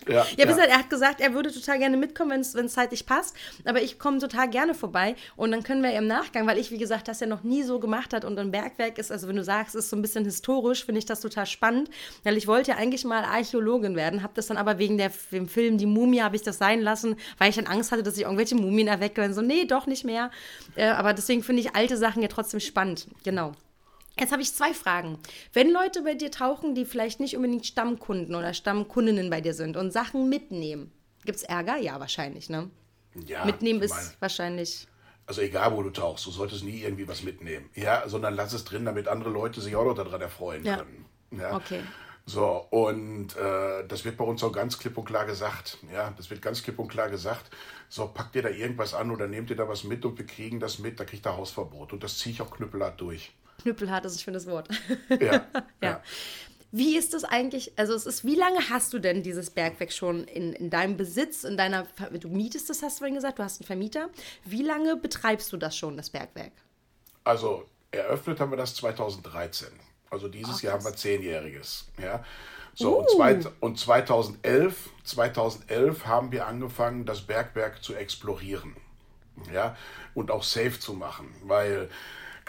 Ja, Ja, bis er hat gesagt, er würde total gerne mitkommen, wenn es zeitlich passt. Aber ich komme total gerne vorbei. Und dann können wir im Nachgang, weil ich, wie gesagt, das ja noch nie so gemacht hat und ein Bergwerk ist also wenn du sagst, es ist so ein bisschen historisch, finde ich das total spannend, weil ich wollte ja eigentlich mal Archäologin werden, habe das dann aber wegen der, dem Film Die Mumie habe ich das sein lassen, weil ich dann Angst hatte, dass ich irgendwelche Mumien erwecke und so, nee, doch nicht mehr. Äh, aber deswegen finde ich alte Sachen ja trotzdem spannend. Genau. Jetzt habe ich zwei Fragen. Wenn Leute bei dir tauchen, die vielleicht nicht unbedingt Stammkunden oder Stammkundinnen bei dir sind und Sachen mitnehmen, gibt es Ärger? Ja, wahrscheinlich, ne? Ja, Mitnehmen ist meine, wahrscheinlich. Also egal, wo du tauchst, du solltest nie irgendwie was mitnehmen. Ja, sondern lass es drin, damit andere Leute sich auch noch daran erfreuen Ja. können. Ja. Okay. So, und äh, das wird bei uns auch ganz klipp und klar gesagt. Ja, das wird ganz klipp und klar gesagt. So, packt ihr da irgendwas an oder nehmt ihr da was mit und wir kriegen das mit, da kriegt ihr Hausverbot. Und das ziehe ich auch knüppelhart durch. Knüppelhart ist ein schönes Wort. Ja, Ja. Wie ist das eigentlich? Also es ist, wie lange hast du denn dieses Bergwerk schon in, in deinem Besitz, in deiner, du mietest das, hast du vorhin gesagt, du hast einen Vermieter. Wie lange betreibst du das schon, das Bergwerk? Also eröffnet haben wir das 2013. Also dieses Jahr haben wir zehnjähriges. Ja. So, und, Uh. zweit, und 2011, 2011 haben wir angefangen, das Bergwerk zu explorieren. Ja, und auch safe zu machen. Weil,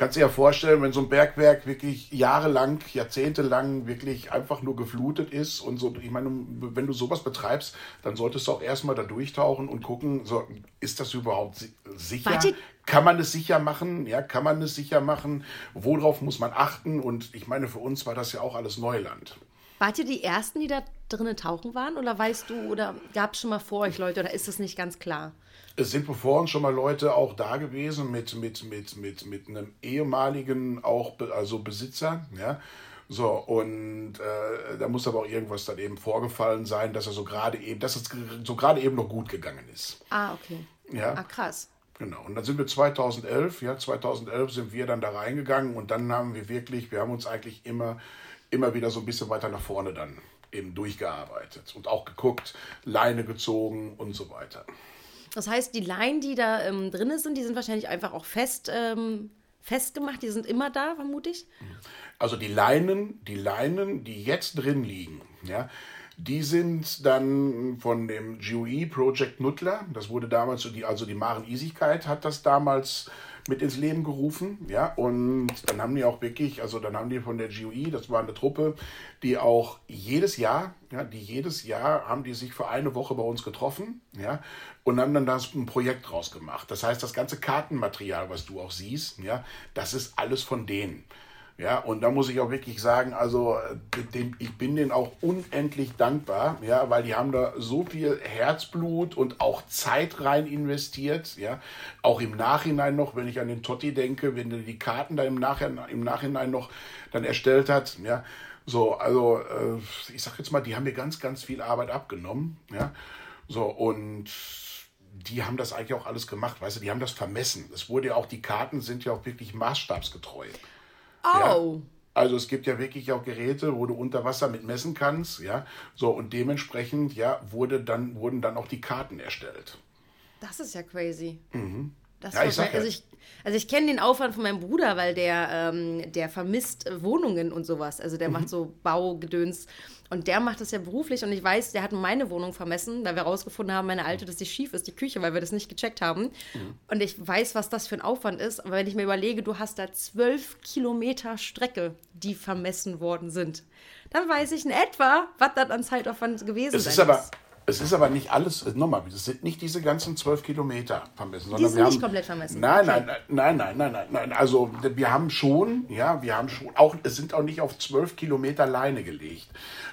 kannst dir ja vorstellen, wenn so ein Bergwerk wirklich jahrelang, jahrzehntelang wirklich einfach nur geflutet ist und so, ich meine, wenn du sowas betreibst, dann solltest du auch erstmal da durchtauchen und gucken, so, ist das überhaupt si- sicher? Warte. Kann man es sicher machen? Ja, kann man es sicher machen? Worauf muss man achten? Und ich meine, für uns war das ja auch alles Neuland. Wart ihr die Ersten, die da drinnen tauchen waren? Oder weißt du, oder gab es schon mal vor euch Leute, oder ist das nicht ganz klar? Es sind bevor uns schon mal Leute auch da gewesen mit, mit, mit, mit, mit einem ehemaligen auch also Besitzer, ja. So, und äh, da muss aber auch irgendwas dann eben vorgefallen sein, dass er so gerade eben, dass es so gerade eben noch gut gegangen ist. Ah, okay. Ja. Ah, krass. Genau. Und dann sind wir 2011, ja, 2011 sind wir dann da reingegangen und dann haben wir wirklich, wir haben uns eigentlich immer, immer wieder so ein bisschen weiter nach vorne dann eben durchgearbeitet und auch geguckt, Leine gezogen und so weiter. Das heißt, die Leinen, die da ähm, drin sind, die sind wahrscheinlich einfach auch fest, ähm, festgemacht. Die sind immer da, vermute ich. Also die Leinen, die Leinen, die jetzt drin liegen, ja, die sind dann von dem GUI Project Nuttler. Das wurde damals, also die Maren Isigkeit hat das damals mit ins Leben gerufen, ja, und dann haben die auch wirklich, also dann haben die von der GUI, das war eine Truppe, die auch jedes Jahr, ja, die jedes Jahr haben die sich für eine Woche bei uns getroffen, ja, und haben dann das ein Projekt draus gemacht. Das heißt, das ganze Kartenmaterial, was du auch siehst, ja, das ist alles von denen. Ja, und da muss ich auch wirklich sagen, also äh, dem, ich bin denen auch unendlich dankbar, ja, weil die haben da so viel Herzblut und auch Zeit rein investiert, ja, auch im Nachhinein noch, wenn ich an den Totti denke, wenn er die Karten da im Nachhinein, im Nachhinein noch dann erstellt hat, ja, so, also äh, ich sag jetzt mal, die haben mir ganz, ganz viel Arbeit abgenommen, ja, so und die haben das eigentlich auch alles gemacht, weißt du, die haben das vermessen. Es wurde ja auch, die Karten sind ja auch wirklich maßstabsgetreu. Oh. Also es gibt ja wirklich auch Geräte, wo du unter Wasser mit messen kannst, ja. So, und dementsprechend, ja, wurde dann, wurden dann auch die Karten erstellt. Das ist ja crazy. Das Mhm. Ja, ich sag also ich, also ich kenne den Aufwand von meinem Bruder, weil der, ähm, der vermisst äh, Wohnungen und sowas. Also der Mhm. macht so Baugedöns und der macht das ja beruflich und ich weiß, der hat meine Wohnung vermessen, weil wir rausgefunden haben, meine alte, dass die schief ist, die Küche, weil wir das nicht gecheckt haben. Mhm. Und ich weiß, was das für ein Aufwand ist. Aber wenn ich mir überlege, du hast da zwölf Kilometer Strecke, die vermessen worden sind, dann weiß ich in etwa, was das an Zeitaufwand gewesen Es sein ist aber, muss. Es ist aber nicht alles, äh, nochmal, es sind nicht diese ganzen zwölf Kilometer vermessen. sondern sind nicht haben, komplett vermessen. Nein, Okay. nein, nein, nein, nein, nein, nein. Also wir haben schon, ja, wir haben schon, auch, es sind auch nicht auf zwölf Kilometer Leine gelegt.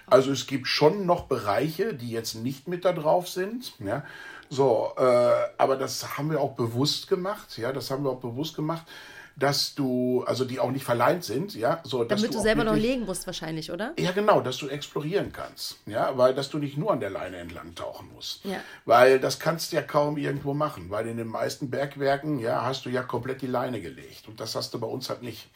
Also es gibt schon noch Bereiche, die jetzt nicht mit da drauf sind, ja. So, äh, aber das haben wir auch bewusst gemacht, ja, das haben wir auch bewusst gemacht, dass du, also die auch nicht verleint sind, ja, so, dass Damit du auch selber noch legen musst wahrscheinlich, oder? ja, genau, dass du explorieren kannst. Ja, weil dass du nicht nur an der Leine entlang tauchen musst. Ja. Weil das kannst du ja kaum irgendwo machen, weil in den meisten Bergwerken, ja, hast du ja komplett die Leine gelegt. Und das hast du bei uns halt nicht.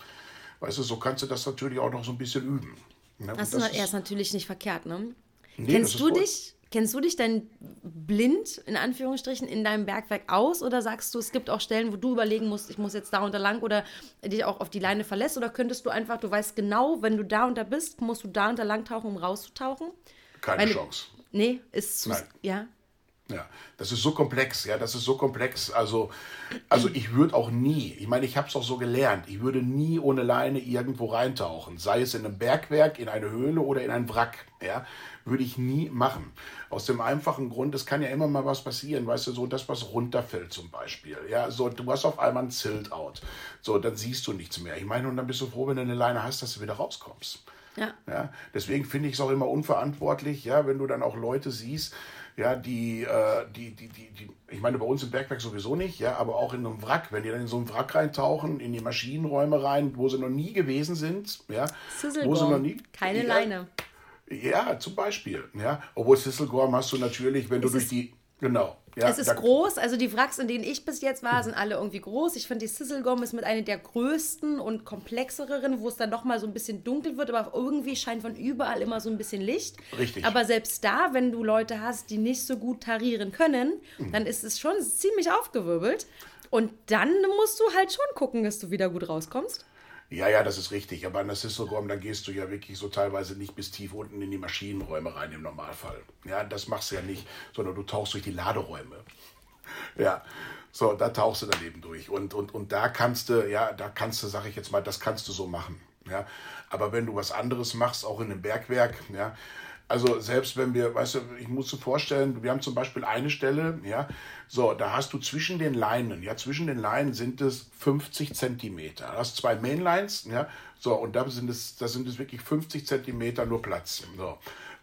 Weißt du, so kannst du das natürlich auch noch so ein bisschen üben. Ne? Das, Und ist, ist natürlich nicht verkehrt, ne? Nee, das kennst du dich, kennst du dich denn blind, in Anführungsstrichen, in deinem Bergwerk aus? Oder sagst du, es gibt auch Stellen, wo du überlegen musst, ich muss jetzt da und da lang oder dich auch auf die Leine verlässt? Oder könntest du einfach, du weißt genau, wenn du da und da bist, musst du da und da lang tauchen, um rauszutauchen? Keine Meine- Chance. Nee, ist zu. Nein. Ja. Ja, das ist so komplex, ja, das ist so komplex. Also, also ich würde auch nie, ich meine, ich habe es auch so gelernt, ich würde nie ohne Leine irgendwo reintauchen, sei es in einem Bergwerk, in eine Höhle oder in ein Wrack, ja, würde ich nie machen. Aus dem einfachen Grund, es kann ja immer mal was passieren, weißt du, so das, was runterfällt zum Beispiel, ja, so du hast auf einmal ein Zilt-out, so, dann siehst du nichts mehr. Ich meine, und dann bist du froh, wenn du eine Leine hast, dass du wieder rauskommst. Ja. ja deswegen finde ich es auch immer unverantwortlich, ja, wenn du dann auch Leute siehst, ja, die, äh, die, die, die, die, ich meine, bei uns im Bergwerk sowieso nicht, ja, aber auch in einem Wrack, wenn die dann in so einen Wrack reintauchen, in die Maschinenräume rein, wo sie noch nie gewesen sind, ja, wo sie noch nie. Keine ja, Leine. Ja, zum Beispiel, ja. Obwohl Sisselgorm hast du natürlich, wenn du durch die, genau, ja, es ist groß, also die Wracks, in denen ich bis jetzt war, sind alle irgendwie groß. Ich finde, die Sizzlegom ist mit einer der größten und komplexeren, wo es dann noch mal so ein bisschen dunkel wird, aber irgendwie scheint von überall immer so ein bisschen Licht. Richtig. Aber selbst da, wenn du Leute hast, die nicht so gut tarieren können, mhm. dann ist es schon ziemlich aufgewirbelt. Und dann musst du halt schon gucken, dass du wieder gut rauskommst. Ja, ja, das ist richtig. Aber an der Sisselgorm, dann gehst du ja wirklich so teilweise nicht bis tief unten in die Maschinenräume rein im Normalfall. Ja, das machst du ja nicht, sondern du tauchst durch die Laderäume. Ja, so, da tauchst du dann eben durch. Und, und, und da kannst du, ja, da kannst du, sag ich jetzt mal, das kannst du so machen. Ja, aber wenn du was anderes machst, auch in einem Bergwerk, ja, also selbst wenn wir, weißt du, ich muss dir vorstellen, wir haben zum Beispiel eine Stelle, ja, so, da hast du zwischen den Leinen, ja, zwischen den Leinen sind es 50 Zentimeter. Du hast zwei Mainlines, ja, so, und da sind es, da sind es wirklich 50 Zentimeter nur Platz. So.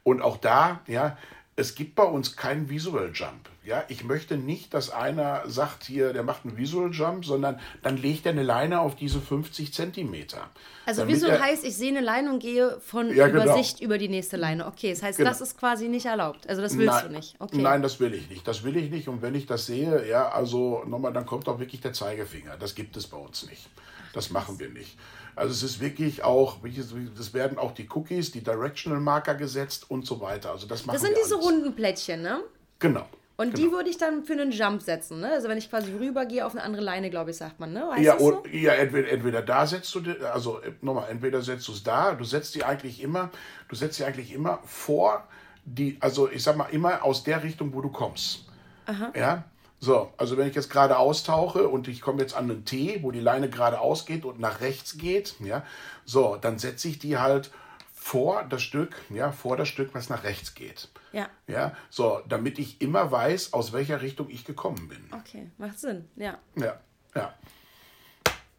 Und auch da, ja, es gibt bei uns keinen Visual Jump. Ja, ich möchte nicht, dass einer sagt hier, der macht einen Visual Jump, sondern dann legt er eine Leine auf diese 50 Zentimeter. Also Visual er, heißt, ich sehe eine Leine und gehe von ja, genau. Übersicht über die nächste Leine. Okay, das heißt, genau. das ist quasi nicht erlaubt. Also das willst nein, du nicht. Okay. Nein, das will ich nicht. Das will ich nicht. Und wenn ich das sehe, ja, also nochmal, dann kommt auch wirklich der Zeigefinger. Das gibt es bei uns nicht. Das machen wir nicht. Also es ist wirklich auch, es werden auch die Cookies, die Directional Marker gesetzt und so weiter. Also das machen Das sind diese alles. runden Plättchen, ne? Genau. Und genau. die würde ich dann für einen Jump setzen, ne? Also wenn ich quasi rübergehe auf eine andere Leine, glaube ich, sagt man, ne? Weißt ja, so? ja entweder, entweder da setzt du, also nochmal, entweder setzt du es da, du setzt die eigentlich immer, du setzt die eigentlich immer vor die, also ich sag mal, immer aus der Richtung, wo du kommst. Aha. Ja, so, also wenn ich jetzt gerade austauche und ich komme jetzt an einen T, wo die Leine gerade ausgeht und nach rechts geht, ja, so, dann setze ich die halt vor das Stück, ja, vor das Stück, was nach rechts geht. Ja. Ja, so, damit ich immer weiß, aus welcher Richtung ich gekommen bin. Okay, macht Sinn, ja. Ja, ja.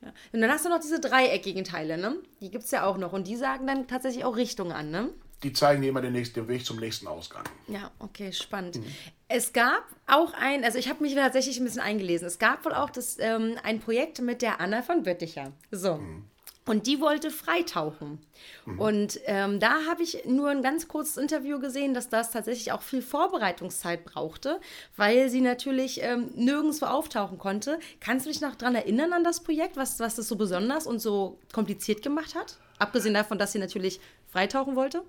ja. Und dann hast du noch diese dreieckigen Teile, ne? Die gibt es ja auch noch und die sagen dann tatsächlich auch Richtung an, ne? die zeigen dir immer den, nächsten, den Weg zum nächsten Ausgang. Ja, okay, spannend. Mhm. Es gab auch ein, also ich habe mich tatsächlich ein bisschen eingelesen. Es gab wohl auch das, ähm, ein Projekt mit der Anna von Bötticher. So. Mhm. Und die wollte freitauchen. Mhm. Und ähm, da habe ich nur ein ganz kurzes Interview gesehen, dass das tatsächlich auch viel Vorbereitungszeit brauchte, weil sie natürlich ähm, nirgendwo auftauchen konnte. Kannst du dich noch daran erinnern an das Projekt, was, was das so besonders und so kompliziert gemacht hat? Abgesehen davon, dass sie natürlich freitauchen wollte?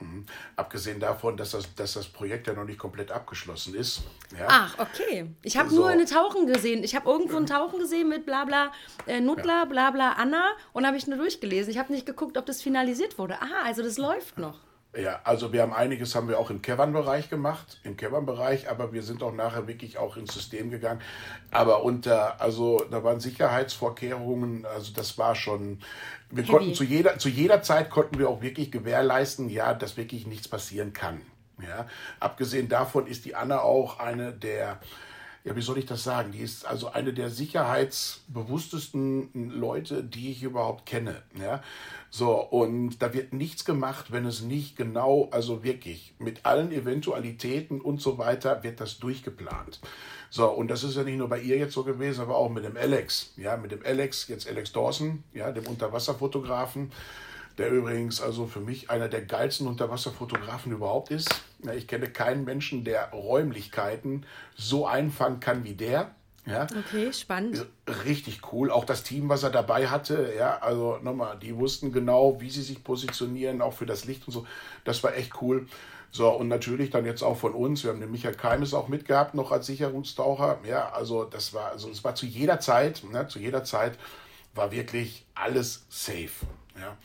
Mhm. Abgesehen davon, dass das, dass das Projekt ja noch nicht komplett abgeschlossen ist. Ja. Ach, okay. Ich habe so. nur eine Tauchen gesehen. Ich habe irgendwo ein Tauchen gesehen mit Blabla äh, Nutla, ja. Blabla Anna und habe ich nur durchgelesen. Ich habe nicht geguckt, ob das finalisiert wurde. Ah, also das läuft noch. Ja, also wir haben einiges haben wir auch im Cavern-Bereich gemacht, im Cavern-Bereich, aber wir sind auch nachher wirklich auch ins System gegangen. Aber unter, also da waren Sicherheitsvorkehrungen, also das war schon, wir Heavy. konnten zu jeder, zu jeder Zeit konnten wir auch wirklich gewährleisten, ja, dass wirklich nichts passieren kann. Ja, abgesehen davon ist die Anna auch eine der ja, wie soll ich das sagen? Die ist also eine der sicherheitsbewusstesten Leute, die ich überhaupt kenne. Ja? So, und da wird nichts gemacht, wenn es nicht genau, also wirklich mit allen Eventualitäten und so weiter, wird das durchgeplant. So, und das ist ja nicht nur bei ihr jetzt so gewesen, aber auch mit dem Alex. Ja, mit dem Alex, jetzt Alex Dawson, ja, dem Unterwasserfotografen der übrigens also für mich einer der geilsten Unterwasserfotografen überhaupt ist. Ich kenne keinen Menschen, der Räumlichkeiten so einfangen kann wie der. Ja. Okay, spannend. Richtig cool. Auch das Team, was er dabei hatte, ja, also nochmal, die wussten genau, wie sie sich positionieren, auch für das Licht und so. Das war echt cool. So, und natürlich dann jetzt auch von uns. Wir haben den Michael Keimes auch mitgehabt, noch als Sicherungstaucher. Ja, also das war, also es war zu jeder Zeit, ne, zu jeder Zeit war wirklich alles safe. Ja.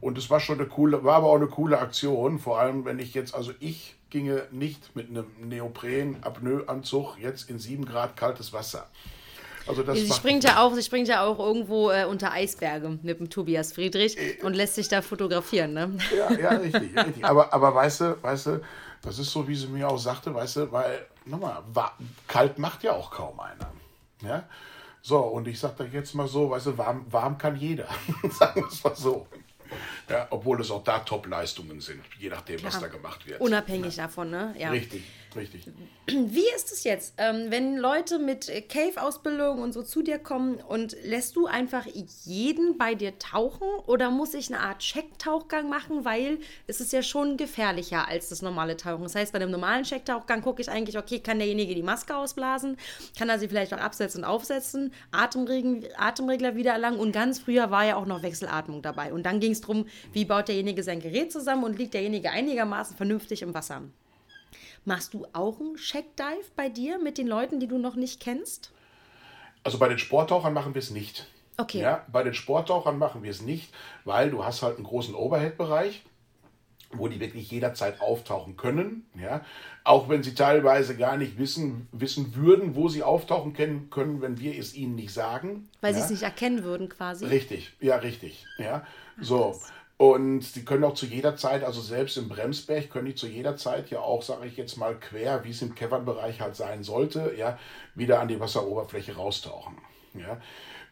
Und es war schon eine coole, war aber auch eine coole Aktion, vor allem wenn ich jetzt, also ich ginge nicht mit einem Neopren-Apnoe-Anzug jetzt in 7 Grad kaltes Wasser. Also das sie springt ja auch, sie springt ja auch irgendwo äh, unter Eisberge mit dem Tobias Friedrich äh, und lässt sich da fotografieren, ne? Ja, ja, richtig, richtig. Aber, aber weißt du, weißt du, das ist so, wie sie mir auch sagte, weißt du, weil, nochmal, kalt macht ja auch kaum einer. Ja? So, und ich sag da jetzt mal so, weißt du, warm, warm kann jeder. Sagen wir es mal so. Ja, obwohl es auch da Top-Leistungen sind, je nachdem, Klar. was da gemacht wird. Unabhängig ja. davon, ne? Ja. Richtig. Richtig. Wie ist es jetzt, ähm, wenn Leute mit Cave-Ausbildung und so zu dir kommen und lässt du einfach jeden bei dir tauchen oder muss ich eine Art Checktauchgang machen, weil es ist ja schon gefährlicher als das normale Tauchen. Das heißt, bei einem normalen Checktauchgang gucke ich eigentlich, okay, kann derjenige die Maske ausblasen, kann er sie vielleicht auch absetzen und aufsetzen, Atemregler wieder erlangen und ganz früher war ja auch noch Wechselatmung dabei. Und dann ging es darum, wie baut derjenige sein Gerät zusammen und liegt derjenige einigermaßen vernünftig im Wasser. Machst du auch einen Checkdive bei dir mit den Leuten, die du noch nicht kennst? Also bei den Sporttauchern machen wir es nicht. Okay. Ja, bei den Sporttauchern machen wir es nicht, weil du hast halt einen großen Overhead-Bereich, wo die wirklich jederzeit auftauchen können. Ja, auch wenn sie teilweise gar nicht wissen, wissen würden, wo sie auftauchen können, können wenn wir es ihnen nicht sagen. Weil ja? sie es nicht erkennen würden, quasi. Richtig, ja, richtig. Ja, Ach, so. Und sie können auch zu jeder Zeit, also selbst im Bremsberg, können die zu jeder Zeit ja auch, sage ich jetzt mal, quer, wie es im Cavern-Bereich halt sein sollte, ja, wieder an die Wasseroberfläche raustauchen. Ja.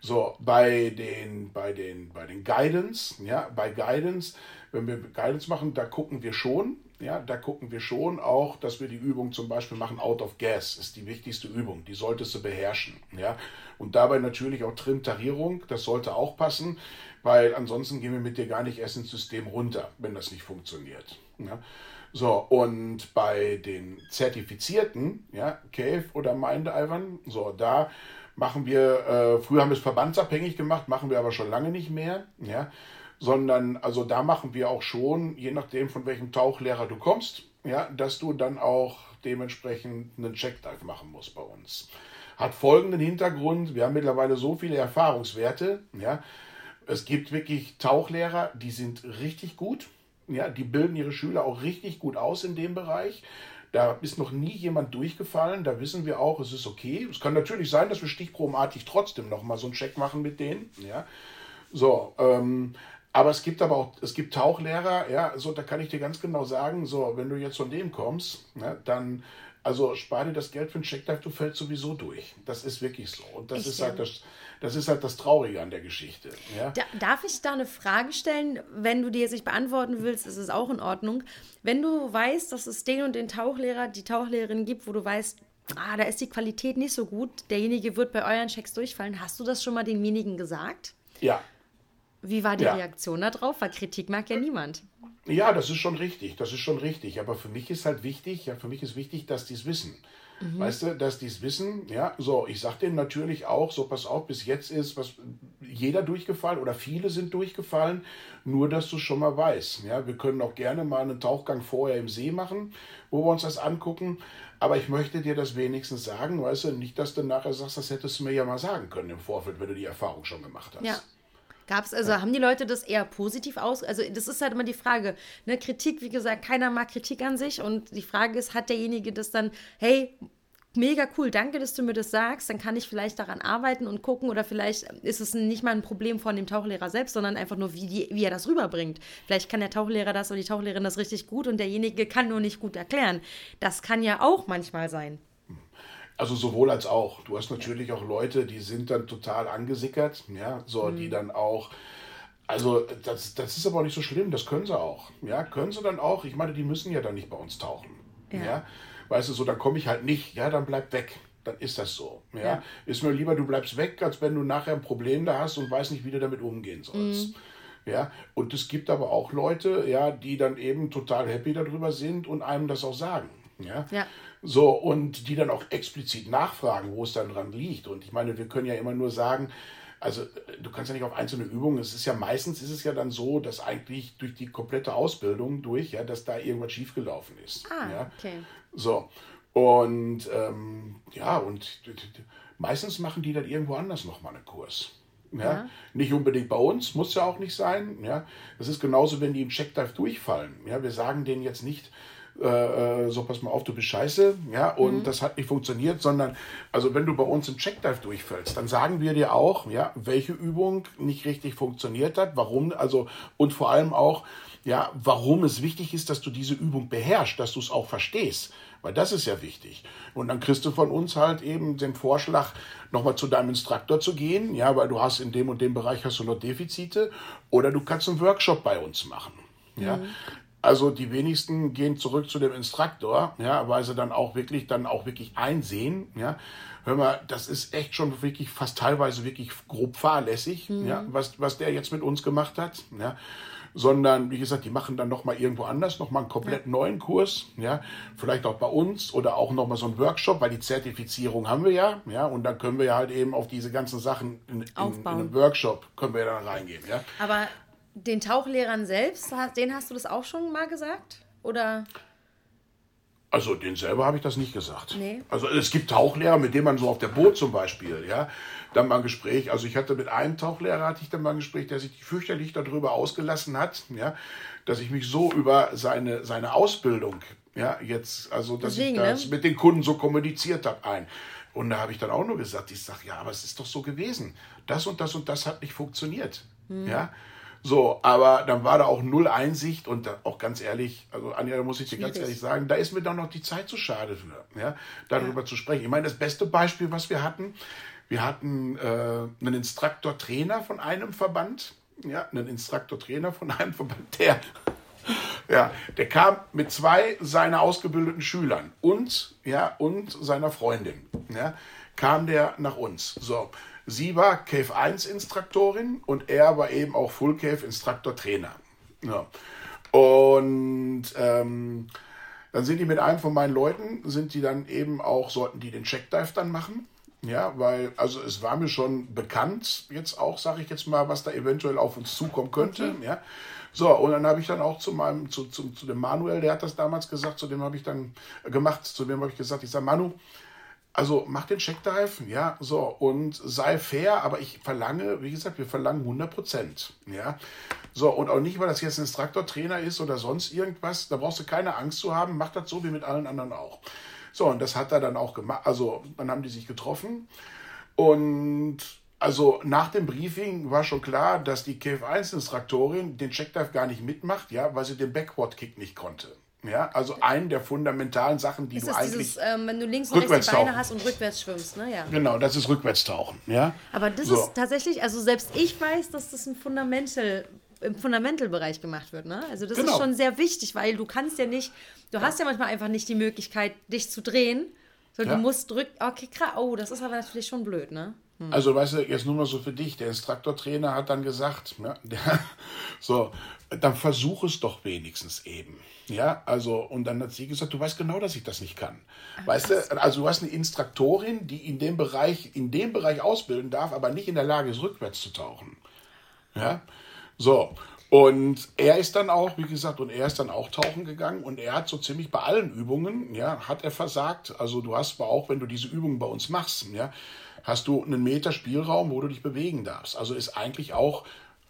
So, bei den, bei den, bei den Guidance, ja, bei Guidance, wenn wir Guidance machen, da gucken wir schon, ja, da gucken wir schon auch, dass wir die Übung zum Beispiel machen, out of gas, ist die wichtigste Übung, die solltest du beherrschen, ja. Und dabei natürlich auch Trim-Tarierung, das sollte auch passen weil ansonsten gehen wir mit dir gar nicht erst ins System runter, wenn das nicht funktioniert. Ja? So, und bei den Zertifizierten, ja, Cave oder Mindivern, so, da machen wir, äh, früher haben wir es verbandsabhängig gemacht, machen wir aber schon lange nicht mehr, ja, sondern, also da machen wir auch schon, je nachdem von welchem Tauchlehrer du kommst, ja, dass du dann auch dementsprechend einen Checkdive machen musst bei uns. Hat folgenden Hintergrund, wir haben mittlerweile so viele Erfahrungswerte, ja, es gibt wirklich Tauchlehrer, die sind richtig gut. Ja, die bilden ihre Schüler auch richtig gut aus in dem Bereich. Da ist noch nie jemand durchgefallen. Da wissen wir auch, es ist okay. Es kann natürlich sein, dass wir stichprobenartig trotzdem noch mal so einen Check machen mit denen. Ja, so. Ähm, aber es gibt aber auch, es gibt Tauchlehrer, ja, so da kann ich dir ganz genau sagen, so wenn du jetzt von dem kommst, ja, dann also spar dir das Geld für einen Checkdive, du fällst sowieso durch. Das ist wirklich so. Und das Echt, ist halt das, das ist halt das Traurige an der Geschichte. Ja? Da, darf ich da eine Frage stellen? Wenn du die jetzt nicht beantworten willst, ist es auch in Ordnung. Wenn du weißt, dass es den und den Tauchlehrer, die Tauchlehrerin gibt, wo du weißt, ah, da ist die Qualität nicht so gut, derjenige wird bei euren Checks durchfallen, hast du das schon mal demjenigen gesagt? Ja. Wie war die ja. Reaktion darauf? Weil Kritik mag ja niemand. Ja, das ist schon richtig, das ist schon richtig. Aber für mich ist halt wichtig, ja, für mich ist wichtig, dass die es wissen. Mhm. Weißt du, dass die es wissen, ja, so, ich sag denen natürlich auch, so pass auf, bis jetzt ist was jeder durchgefallen oder viele sind durchgefallen, nur dass du schon mal weißt. Ja, wir können auch gerne mal einen Tauchgang vorher im See machen, wo wir uns das angucken. Aber ich möchte dir das wenigstens sagen, weißt du, nicht, dass du nachher sagst, das hättest du mir ja mal sagen können im Vorfeld, wenn du die Erfahrung schon gemacht hast. Ja. Gab es, also ja. haben die Leute das eher positiv aus? Also, das ist halt immer die Frage. Ne? Kritik, wie gesagt, keiner mag Kritik an sich. Und die Frage ist, hat derjenige das dann, hey, mega cool, danke, dass du mir das sagst, dann kann ich vielleicht daran arbeiten und gucken oder vielleicht ist es nicht mal ein Problem von dem Tauchlehrer selbst, sondern einfach nur, wie, die, wie er das rüberbringt. Vielleicht kann der Tauchlehrer das oder die Tauchlehrerin das richtig gut und derjenige kann nur nicht gut erklären. Das kann ja auch manchmal sein. Also sowohl als auch. Du hast natürlich auch Leute, die sind dann total angesickert, ja, so, mhm. die dann auch, also das, das ist aber auch nicht so schlimm, das können sie auch. Ja, können sie dann auch. Ich meine, die müssen ja dann nicht bei uns tauchen. Ja. ja? Weißt du, so, dann komme ich halt nicht, ja, dann bleib weg. Dann ist das so. Ja? ja? Ist mir lieber, du bleibst weg, als wenn du nachher ein Problem da hast und weißt nicht, wie du damit umgehen sollst. Mhm. Ja, und es gibt aber auch Leute, ja, die dann eben total happy darüber sind und einem das auch sagen. Ja. ja. So, und die dann auch explizit nachfragen, wo es dann dran liegt. Und ich meine, wir können ja immer nur sagen, also du kannst ja nicht auf einzelne Übungen, es ist ja meistens ist es ja dann so, dass eigentlich durch die komplette Ausbildung durch, ja, dass da irgendwas schiefgelaufen ist. Ah, ja. okay. So. Und ähm, ja, und meistens machen die dann irgendwo anders nochmal einen Kurs. Ja? ja? Nicht unbedingt bei uns, muss ja auch nicht sein. Ja? Das ist genauso, wenn die im Checkdive durchfallen. Ja? Wir sagen denen jetzt nicht, äh, äh, so pass mal auf, du bist scheiße, ja, und mhm. das hat nicht funktioniert, sondern, also wenn du bei uns im Checkdive durchfällst, dann sagen wir dir auch, ja, welche Übung nicht richtig funktioniert hat, warum, also, und vor allem auch, ja, warum es wichtig ist, dass du diese Übung beherrschst, dass du es auch verstehst. Weil das ist ja wichtig. Und dann kriegst du von uns halt eben den Vorschlag, nochmal zu deinem Instruktor zu gehen, ja, weil du hast in dem und dem Bereich hast du noch Defizite. Oder du kannst einen Workshop bei uns machen. Ja. Mhm. Also die wenigsten gehen zurück zu dem Instruktor, ja, weil sie dann auch wirklich, dann auch wirklich einsehen, ja. Hör mal, das ist echt schon wirklich fast teilweise wirklich grob fahrlässig, mhm. ja, was, was der jetzt mit uns gemacht hat, ja sondern wie gesagt, die machen dann nochmal irgendwo anders, nochmal einen komplett ja. neuen Kurs, ja, vielleicht auch bei uns oder auch nochmal so einen Workshop, weil die Zertifizierung haben wir ja, ja, und dann können wir ja halt eben auf diese ganzen Sachen in, in, in einem Workshop können wir dann reingehen, ja. Aber den Tauchlehrern selbst, den hast du das auch schon mal gesagt? Oder? Also den selber habe ich das nicht gesagt. Nee. Also es gibt Tauchlehrer, mit denen man so auf der Boot zum Beispiel, ja, dann mal ein Gespräch. Also ich hatte mit einem Tauchlehrer hatte ich dann mal ein Gespräch, der sich fürchterlich darüber ausgelassen hat, ja, dass ich mich so über seine seine Ausbildung, ja, jetzt, also dass Deswegen, ich das ne? mit den Kunden so kommuniziert habe ein. Und da habe ich dann auch nur gesagt, ich sage, ja, aber es ist doch so gewesen. Das und das und das hat nicht funktioniert, hm. ja. So, aber dann war da auch null Einsicht und auch ganz ehrlich, also Anja, da muss ich dir ganz ehrlich sagen, da ist mir doch noch die Zeit zu schade für, ja, darüber ja. zu sprechen. Ich meine, das beste Beispiel, was wir hatten, wir hatten äh, einen Instruktor-Trainer von einem Verband, ja, einen Instruktor-Trainer von einem Verband, der, ja, der kam mit zwei seiner ausgebildeten Schülern und, ja, und seiner Freundin, ja, kam der nach uns. So, Sie war Cave 1 Instruktorin und er war eben auch Full Cave Instruktor Trainer. Ja. Und ähm, dann sind die mit einem von meinen Leuten, sind die dann eben auch, sollten die den Checkdive dann machen. Ja, weil, also es war mir schon bekannt, jetzt auch, sage ich jetzt mal, was da eventuell auf uns zukommen könnte. Okay. Ja. So, und dann habe ich dann auch zu meinem, zu, zu, zu dem Manuel, der hat das damals gesagt, zu dem habe ich dann gemacht, zu dem habe ich gesagt, ich sage, Manu, also mach den Checkdive, ja, so, und sei fair, aber ich verlange, wie gesagt, wir verlangen 100 Prozent, ja. So, und auch nicht, weil das jetzt ein Instruktor-Trainer ist oder sonst irgendwas, da brauchst du keine Angst zu haben, mach das so wie mit allen anderen auch. So, und das hat er dann auch gemacht, also dann haben die sich getroffen und also nach dem Briefing war schon klar, dass die KF1-Instruktorin den Checkdive gar nicht mitmacht, ja, weil sie den Backward-Kick nicht konnte. Ja, also einen der fundamentalen Sachen, die ist du eigentlich. Dieses, ähm, wenn du links und rechts die Beine hast und rückwärts schwimmst, ne? Ja. Genau, das ist Rückwärtstauchen. Ja? Aber das so. ist tatsächlich, also selbst ich weiß, dass das ein Fundamental, im Fundamentalbereich gemacht wird, ne? Also das genau. ist schon sehr wichtig, weil du kannst ja nicht, du ja. hast ja manchmal einfach nicht die Möglichkeit, dich zu drehen. Sondern ja. du musst drücken. Okay, krass. Oh, das ist aber natürlich schon blöd, ne? Hm. Also, weißt du, jetzt nur mal so für dich. Der Instruktortrainer hat dann gesagt, ne, der, so, dann versuch es doch wenigstens eben. Ja, also, und dann hat sie gesagt, du weißt genau, dass ich das nicht kann. Ach, weißt du, also du hast eine Instruktorin, die in dem Bereich, in dem Bereich ausbilden darf, aber nicht in der Lage ist, rückwärts zu tauchen. Ja, so. Und er ist dann auch, wie gesagt, und er ist dann auch tauchen gegangen und er hat so ziemlich bei allen Übungen, ja, hat er versagt. Also du hast aber auch, wenn du diese Übungen bei uns machst, ja, hast du einen Meter Spielraum, wo du dich bewegen darfst. Also ist eigentlich auch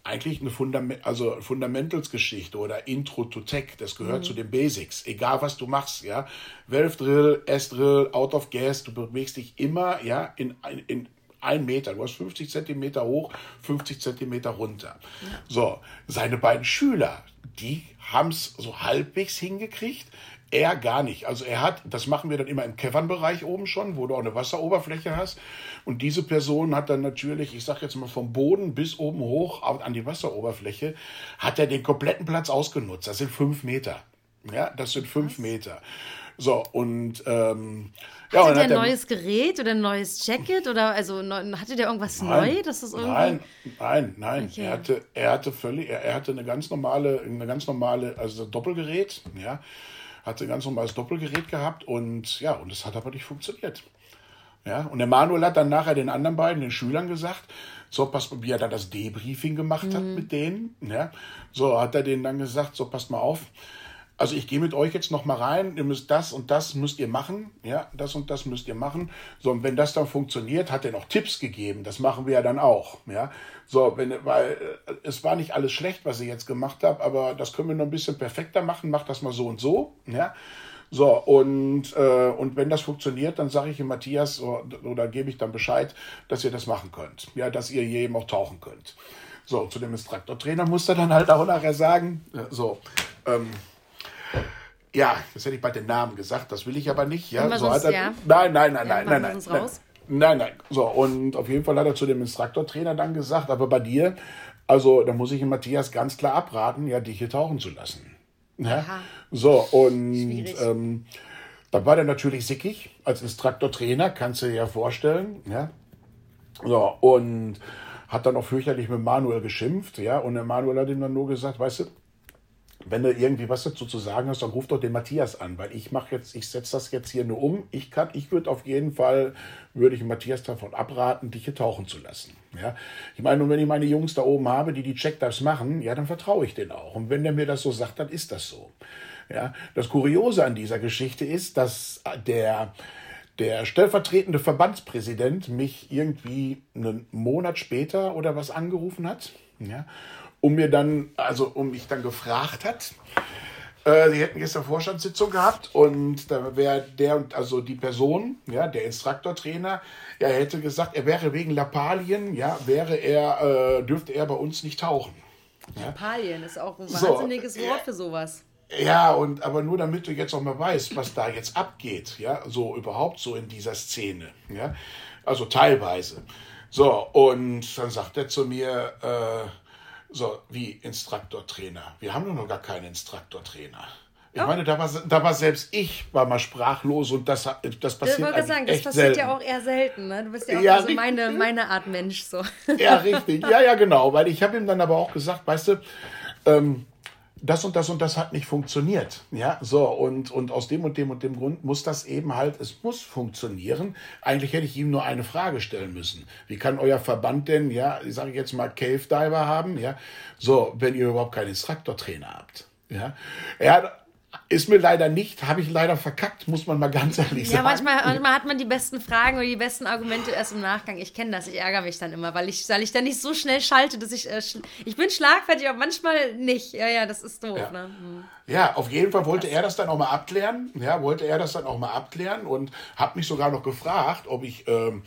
eigentlich eine Fundament, also Fundamentals-Geschichte oder Intro to Tech, das gehört mhm. zu den Basics, egal was du machst, ja. Valve Drill, S-Drill, Out of Gas, du bewegst dich immer, ja, in, in ein Meter, du hast 50 Zentimeter hoch, 50 Zentimeter runter. Ja. So, seine beiden Schüler, die haben es so halbwegs hingekriegt, er gar nicht. Also er hat, das machen wir dann immer im Cavern-Bereich oben schon, wo du auch eine Wasseroberfläche hast. Und diese Person hat dann natürlich, ich sag jetzt mal vom Boden bis oben hoch an die Wasseroberfläche, hat er den kompletten Platz ausgenutzt. Das sind fünf Meter. Ja, das sind fünf? Meter. So, und ähm, ja, hatte der ein neues Gerät oder ein neues Jacket oder also hatte der irgendwas nein, neu? Dass das irgendwie nein, nein, nein. Okay. Er hatte, er hatte völlig, er, er hatte eine ganz normale, eine ganz normale, also Doppelgerät, ja hatte ein ganz normales Doppelgerät gehabt und ja, und es hat aber nicht funktioniert. Ja, und der Manuel hat dann nachher den anderen beiden, den Schülern gesagt, so, pass mal, wie er dann das Debriefing gemacht mhm. hat mit denen, ja, so hat er denen dann gesagt, so, passt mal auf, also ich gehe mit euch jetzt noch mal rein, ihr müsst das und das müsst ihr machen, ja, das und das müsst ihr machen. So, und wenn das dann funktioniert, hat er noch Tipps gegeben, das machen wir ja dann auch, ja. So, wenn, weil äh, es war nicht alles schlecht, was ich jetzt gemacht habe, aber das können wir noch ein bisschen perfekter machen, macht das mal so und so, ja. So, und, äh, und wenn das funktioniert, dann sage ich ihm Matthias oder, oder gebe ich dann Bescheid, dass ihr das machen könnt. Ja, dass ihr hier eben auch tauchen könnt. So, zu dem Instruktortrainer muss er dann halt auch nachher sagen, so, ähm, ja, das hätte ich bei den Namen gesagt, das will ich aber nicht. Ja, so sonst, er, ja. Nein, nein, nein, ja, nein, nein, nein, nein, nein. So, und auf jeden Fall hat er zu dem Instruktortrainer dann gesagt, aber bei dir, also da muss ich ihm Matthias ganz klar abraten, ja, dich hier tauchen zu lassen. Ja? So, und ähm, dann war der natürlich sickig als Instruktortrainer, kannst du dir ja vorstellen. Ja? So, und hat dann auch fürchterlich mit Manuel geschimpft, ja, und der Manuel hat ihm dann nur gesagt, weißt du, wenn du irgendwie was dazu zu sagen hast, dann ruf doch den Matthias an, weil ich mache jetzt, ich setze das jetzt hier nur um. Ich kann, ich würde auf jeden Fall, würde ich Matthias davon abraten, dich hier tauchen zu lassen. Ja, ich meine, und wenn ich meine Jungs da oben habe, die die Checkdives machen, ja, dann vertraue ich denen auch. Und wenn der mir das so sagt, dann ist das so. Ja, das Kuriose an dieser Geschichte ist, dass der der stellvertretende Verbandspräsident mich irgendwie einen Monat später oder was angerufen hat. Ja, um mir dann, also um mich dann gefragt hat. Äh, sie hätten gestern Vorstandssitzung gehabt und da wäre der also die Person, ja, der Instruktortrainer, er hätte gesagt, er wäre wegen Lappalien, ja, wäre er, äh, dürfte er bei uns nicht tauchen. Ja. Lappalien ist auch ein wahnsinniges so, Wort für sowas. Ja, und aber nur damit du jetzt auch mal weißt, was da jetzt abgeht, ja, so überhaupt so in dieser Szene, ja, also teilweise. So, und dann sagt er zu mir, äh, so, wie Instruktortrainer. Wir haben nur noch gar keinen Instruktortrainer. Ich oh. meine, da war, da war selbst ich war mal sprachlos und das, das passiert. Ich wollte sagen, das passiert selten. ja auch eher selten. Ne? Du bist ja auch ja, also meine, meine Art Mensch. So. Ja, richtig. Ja, ja, genau. Weil ich habe ihm dann aber auch gesagt, weißt du, ähm, das und das und das hat nicht funktioniert. Ja, so, und, und aus dem und dem und dem Grund muss das eben halt, es muss funktionieren. Eigentlich hätte ich ihm nur eine Frage stellen müssen. Wie kann euer Verband denn, ja, ich sage jetzt mal Cave Diver haben, ja, so, wenn ihr überhaupt keinen Instruktortrainer habt. Ja, er hat ist mir leider nicht, habe ich leider verkackt, muss man mal ganz ehrlich sagen. Ja, manchmal, manchmal hat man die besten Fragen oder die besten Argumente erst im Nachgang. Ich kenne das, ich ärgere mich dann immer, weil ich, weil ich dann nicht so schnell schalte, dass ich, äh, ich bin schlagfertig, aber manchmal nicht. Ja, ja, das ist doof. Ja, ne? hm. ja auf jeden Fall wollte er das dann auch mal abklären. Ja, wollte er das dann auch mal abklären und hat mich sogar noch gefragt, ob ich, ähm,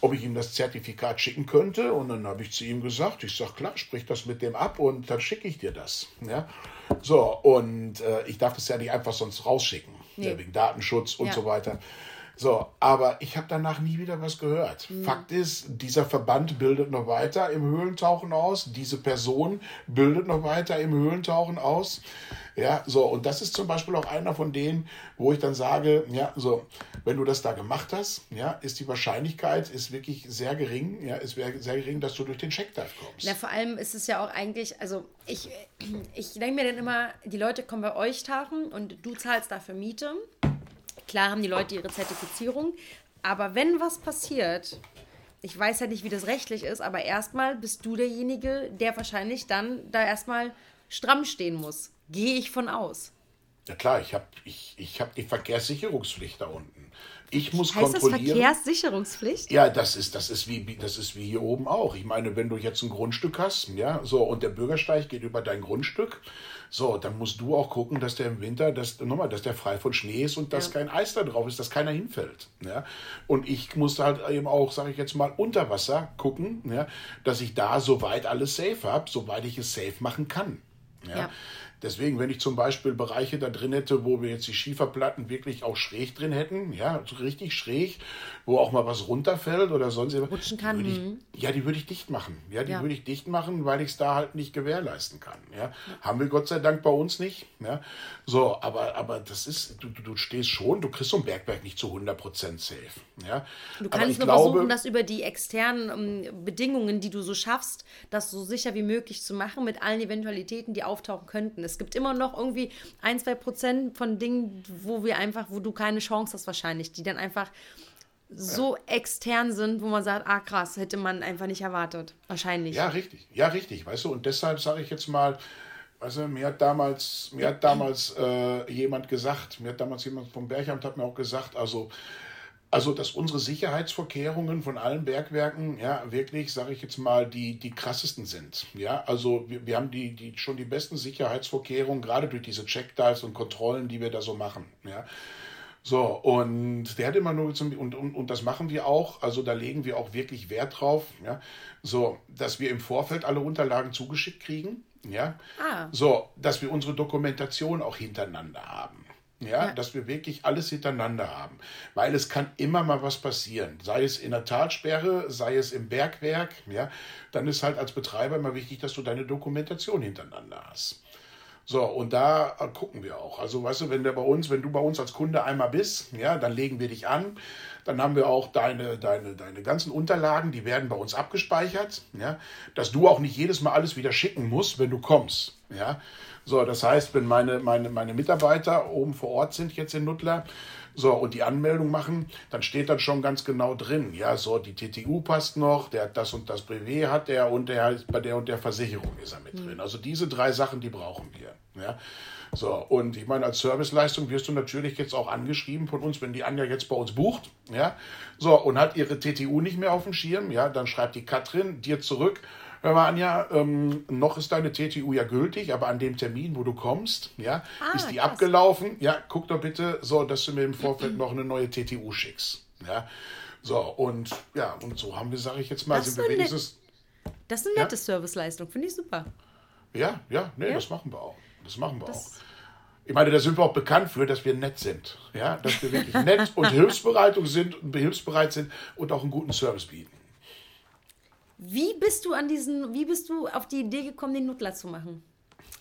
ob ich ihm das Zertifikat schicken könnte. Und dann habe ich zu ihm gesagt, ich sage, klar, sprich das mit dem ab und dann schicke ich dir das. Ja. So, und äh, ich darf das ja nicht einfach sonst rausschicken, nee. wegen Datenschutz und ja. so weiter. So, aber ich habe danach nie wieder was gehört. Mhm. Fakt ist, dieser Verband bildet noch weiter im Höhlentauchen aus. Diese Person bildet noch weiter im Höhlentauchen aus. Ja, so, und das ist zum Beispiel auch einer von denen, wo ich dann sage, ja, so, wenn du das da gemacht hast, ja, ist die Wahrscheinlichkeit ist wirklich sehr gering, ja, ist sehr gering, dass du durch den Checkdive kommst. Ja, vor allem ist es ja auch eigentlich, also ich, ich denke mir dann immer, die Leute kommen bei euch tauchen und du zahlst dafür Miete. Klar haben die Leute ihre Zertifizierung, aber wenn was passiert, ich weiß ja nicht, wie das rechtlich ist, aber erstmal bist du derjenige, der wahrscheinlich dann da erstmal stramm stehen muss. Gehe ich von aus. Ja klar, ich habe ich, ich hab die Verkehrssicherungspflicht da unten. Ich muss heißt kontrollieren. Das Verkehrssicherungspflicht? Ja, das ist, das, ist wie, das ist wie hier oben auch. Ich meine, wenn du jetzt ein Grundstück hast, ja, so, und der Bürgersteig geht über dein Grundstück, so, dann musst du auch gucken, dass der im Winter, dass, nochmal, dass der frei von Schnee ist und dass ja. kein Eis da drauf ist, dass keiner hinfällt. Ja? Und ich musste halt eben auch, sage ich jetzt mal, unter Wasser gucken, ja, dass ich da soweit alles safe habe, soweit ich es safe machen kann. Ja. ja. Deswegen, wenn ich zum Beispiel Bereiche da drin hätte, wo wir jetzt die Schieferplatten wirklich auch schräg drin hätten, ja, so richtig schräg, wo auch mal was runterfällt oder sonst Rutschen kann. Ich, mhm. ja, die würde ich dicht machen. Ja, die ja. würde ich dicht machen, weil ich es da halt nicht gewährleisten kann. Ja. ja. Haben wir Gott sei Dank bei uns nicht. Ja. So, aber, aber das ist, du, du stehst schon, du kriegst so ein Bergwerk nicht zu 100% safe. Ja. Du kannst nur glaube, versuchen, das über die externen um, ähm, Bedingungen, die du so schaffst, das so sicher wie möglich zu machen, mit allen Eventualitäten, die auftauchen könnten. Es gibt immer noch irgendwie ein, zwei Prozent von Dingen, wo wir einfach, wo du keine Chance hast wahrscheinlich, die dann einfach so extern sind, wo man sagt, ah krass, hätte man einfach nicht erwartet. Wahrscheinlich. Ja, richtig. Ja, richtig. Weißt du, und deshalb sage ich jetzt mal, Also mir hat damals, mir hat damals äh, jemand gesagt, mir hat damals jemand vom Bergamt hat mir auch gesagt, also also, dass unsere Sicherheitsvorkehrungen von allen Bergwerken ja wirklich, sage ich jetzt mal, die, die krassesten sind. Ja, also wir, wir haben die, die, schon die besten Sicherheitsvorkehrungen, gerade durch diese Checkdives und Kontrollen, die wir da so machen. Ja. So, und der hat immer nur zum, und, und, und das machen wir auch, also da legen wir auch wirklich Wert drauf, ja, so, dass wir im Vorfeld alle Unterlagen zugeschickt kriegen, ja, ah. so, dass wir unsere Dokumentation auch hintereinander haben. Ja, ja, dass wir wirklich alles hintereinander haben. Weil es kann immer mal was passieren. Sei es in der Talsperre, sei es im Bergwerk, ja, dann ist halt als Betreiber immer wichtig, dass du deine Dokumentation hintereinander hast. So, und da gucken wir auch. Also, weißt du, wenn der bei uns, wenn du bei uns als Kunde einmal bist, ja, dann legen wir dich an. Dann haben wir auch deine, deine, deine ganzen Unterlagen, die werden bei uns abgespeichert, ja, dass du auch nicht jedes Mal alles wieder schicken musst, wenn du kommst, ja. So, das heißt, wenn meine, meine, meine Mitarbeiter oben vor Ort sind, jetzt in Nuttler, so, und die Anmeldung machen, dann steht dann schon ganz genau drin, ja, so, die TTU passt noch, der das und das Brevet hat der und der bei der und der Versicherung ist er mit mhm. drin. Also diese drei Sachen, die brauchen wir, ja. So, und ich meine, als Serviceleistung wirst du natürlich jetzt auch angeschrieben von uns, wenn die Anja jetzt bei uns bucht, ja, so, und hat ihre TTU nicht mehr auf dem Schirm, ja, dann schreibt die Katrin dir zurück, Hör mal, Anja, ähm, noch ist deine TTU ja gültig, aber an dem Termin, wo du kommst, ja, ah, ist die krass. abgelaufen. Ja, guck doch bitte so, dass du mir im Vorfeld noch eine neue TTU schickst. Ja, so, und ja, und so haben wir, sage ich jetzt mal, das sind wir wenigstens. Das ist eine nette ja? Serviceleistung, finde ich super. Ja, ja, nee, ja? das machen wir auch. Das machen wir das auch. Ich meine, da sind wir auch bekannt für, dass wir nett sind. Ja, dass wir wirklich nett und hilfsbereit sind, hilfsbereit sind und auch einen guten Service bieten. Wie bist du an diesen, wie bist du auf die Idee gekommen, den Nutler zu machen?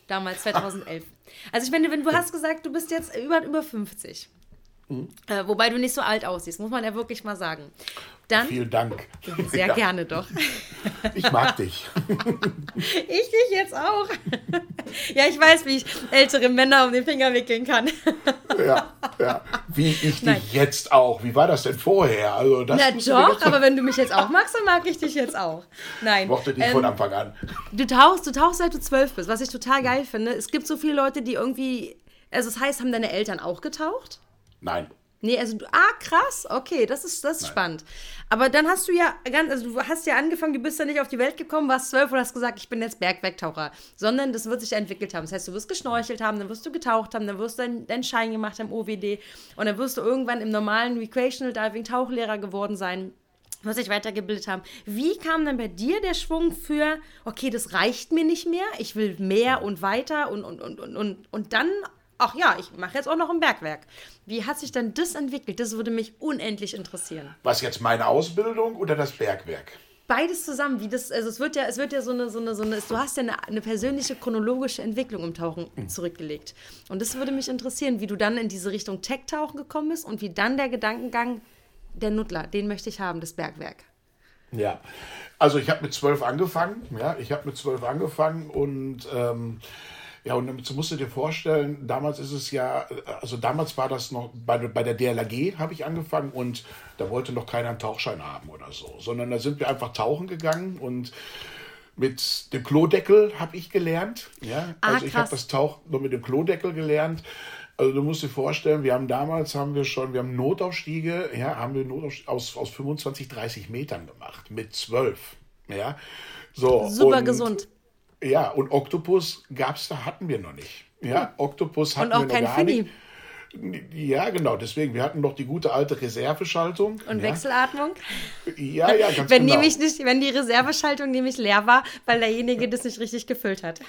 Damals, 2011. Also ich meine, wenn du hast gesagt, du bist jetzt über, über 50. Mhm. Äh, wobei du nicht so alt aussiehst, muss man ja wirklich mal sagen. Dann, Vielen Dank. Sehr ja. gerne doch. Ich mag dich. Ich dich jetzt auch. Ja, ich weiß, wie ich ältere Männer um den Finger wickeln kann. Ja, ja. Wie ich Nein. dich jetzt auch. Wie war das denn vorher? Also, das Na doch, aber wenn du mich jetzt auch magst, dann mag ich dich jetzt auch. Nein. Ich mochte dich ähm, von Anfang an. Du tauchst, du tauchst, seit du zwölf bist, was ich total geil finde. Es gibt so viele Leute, die irgendwie. Also, das heißt, haben deine Eltern auch getaucht? Nein. Nee, also du, ah, krass, okay, das ist, das ist spannend. Aber dann hast du ja ganz, also du hast ja angefangen, du bist ja nicht auf die Welt gekommen, warst zwölf und hast gesagt, ich bin jetzt Bergwerktaucher, sondern das wird sich ja entwickelt haben. Das heißt, du wirst geschnorchelt haben, dann wirst du getaucht haben, dann wirst du deinen dein Schein gemacht haben, OWD und dann wirst du irgendwann im normalen Recreational Diving Tauchlehrer geworden sein was sich weitergebildet haben. Wie kam dann bei dir der Schwung für, okay, das reicht mir nicht mehr, ich will mehr und weiter und, und, und, und, und dann ach ja, ich mache jetzt auch noch ein Bergwerk. Wie hat sich denn das entwickelt? Das würde mich unendlich interessieren. Was jetzt meine Ausbildung oder das Bergwerk? Beides zusammen, wie das, also es wird ja, es wird ja so eine, so eine, so eine, du hast ja eine, eine persönliche chronologische Entwicklung im Tauchen mhm. zurückgelegt. Und das würde mich interessieren, wie du dann in diese Richtung Tech-Tauchen gekommen bist und wie dann der Gedankengang, der Nuttler, den möchte ich haben, das Bergwerk. Ja, also ich habe mit zwölf angefangen, ja, ich habe mit zwölf angefangen und ähm, ja, und dann musst du dir vorstellen, damals ist es ja, also damals war das noch, bei, bei der DLAG habe ich angefangen und da wollte noch keiner einen Tauchschein haben oder so, sondern da sind wir einfach tauchen gegangen und mit dem Klodeckel habe ich gelernt. Ja, ah, also ich habe das Tauch nur mit dem Klodeckel gelernt. Also du musst dir vorstellen, wir haben damals haben wir schon, wir haben Notaufstiege, ja, haben wir Notaufstiege aus, aus 25, 30 Metern gemacht, mit 12. Ja. So, Super gesund. Ja, und Oktopus gab's da, hatten wir noch nicht. Ja, Oktopus hatten wir noch kein gar Finny. nicht. Ja, genau. Deswegen, wir hatten noch die gute alte Reserveschaltung. Und ja. Wechselatmung? Ja, ja, ganz wenn genau. Nämlich nicht, wenn die Reserveschaltung nämlich leer war, weil derjenige das nicht richtig gefüllt hat.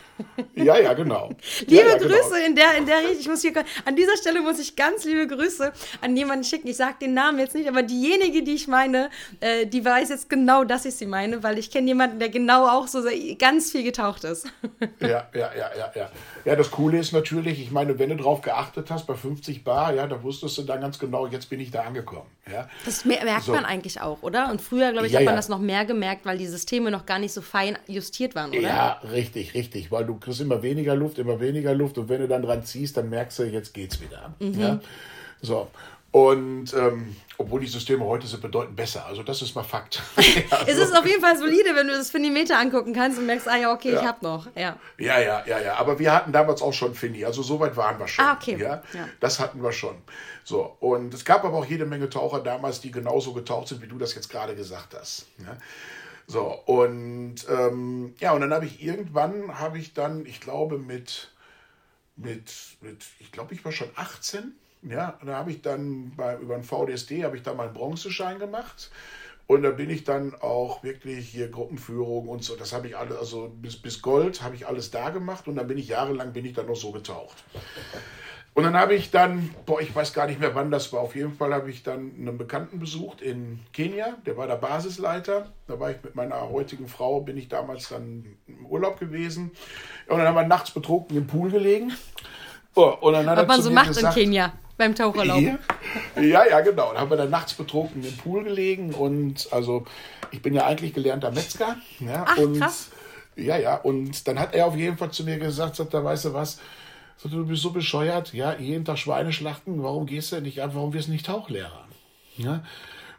Ja, ja, genau. liebe ja, ja, Grüße genau. in der, in der ich muss hier, an dieser Stelle muss ich ganz liebe Grüße an jemanden schicken. Ich sage den Namen jetzt nicht, aber diejenige, die ich meine, äh, die weiß jetzt genau, dass ich sie meine, weil ich kenne jemanden, der genau auch so ganz viel getaucht ist. Ja, ja, ja, ja, ja. Ja, das Coole ist natürlich, ich meine, wenn du drauf geachtet hast, bei 50 Bar, ja, da wusstest du dann ganz genau, jetzt bin ich da angekommen. Ja. Das merkt so. man eigentlich auch, oder? Und früher, glaube ich, ja, hat man ja. das noch mehr gemerkt, weil die Systeme noch gar nicht so fein justiert waren, oder? Ja, richtig, richtig, weil du kriegst immer weniger Luft, immer weniger Luft und wenn du dann dran ziehst, dann merkst du, jetzt geht's wieder. Mhm. Ja. So. Und ähm, obwohl die Systeme heute sind bedeutend besser. Also das ist mal Fakt. also, es ist auf jeden Fall solide, wenn du das Finimeter angucken kannst und merkst, ah ja, okay, ja. ich hab noch. Ja. ja, ja, ja, ja. Aber wir hatten damals auch schon Fini. Also so weit waren wir schon. Ah, okay. Ja? ja. Das hatten wir schon. So, und es gab aber auch jede Menge Taucher damals, die genauso getaucht sind, wie du das jetzt gerade gesagt hast. Ja? So, und ähm, ja, und dann habe ich irgendwann, habe ich dann, ich glaube, mit, mit, mit ich glaube, ich war schon 18 ja, da habe ich dann bei, über den VDSD habe ich da meinen Bronzeschein gemacht. Und da bin ich dann auch wirklich hier Gruppenführung und so, das habe ich alles, also bis, bis Gold habe ich alles da gemacht und dann bin ich jahrelang, bin ich dann noch so getaucht. Und dann habe ich dann, boah, ich weiß gar nicht mehr wann das war, auf jeden Fall habe ich dann einen Bekannten besucht in Kenia, der war der Basisleiter. Da war ich mit meiner heutigen Frau, bin ich damals dann im Urlaub gewesen. Und dann haben wir nachts betrunken im Pool gelegen. Oh, und dann hat Was man so macht gesagt, in Kenia beim Taucherlaub. Ja, ja, genau. Da haben wir dann nachts betrunken im Pool gelegen und also ich bin ja eigentlich gelernter Metzger. Ja, Ach, und, krass. Ja, ja, und dann hat er auf jeden Fall zu mir gesagt, sagt er, weißt du was, du bist so bescheuert, ja, jeden Tag Schweine schlachten, warum gehst du nicht einfach, warum wirst du nicht Tauchlehrer? Ja,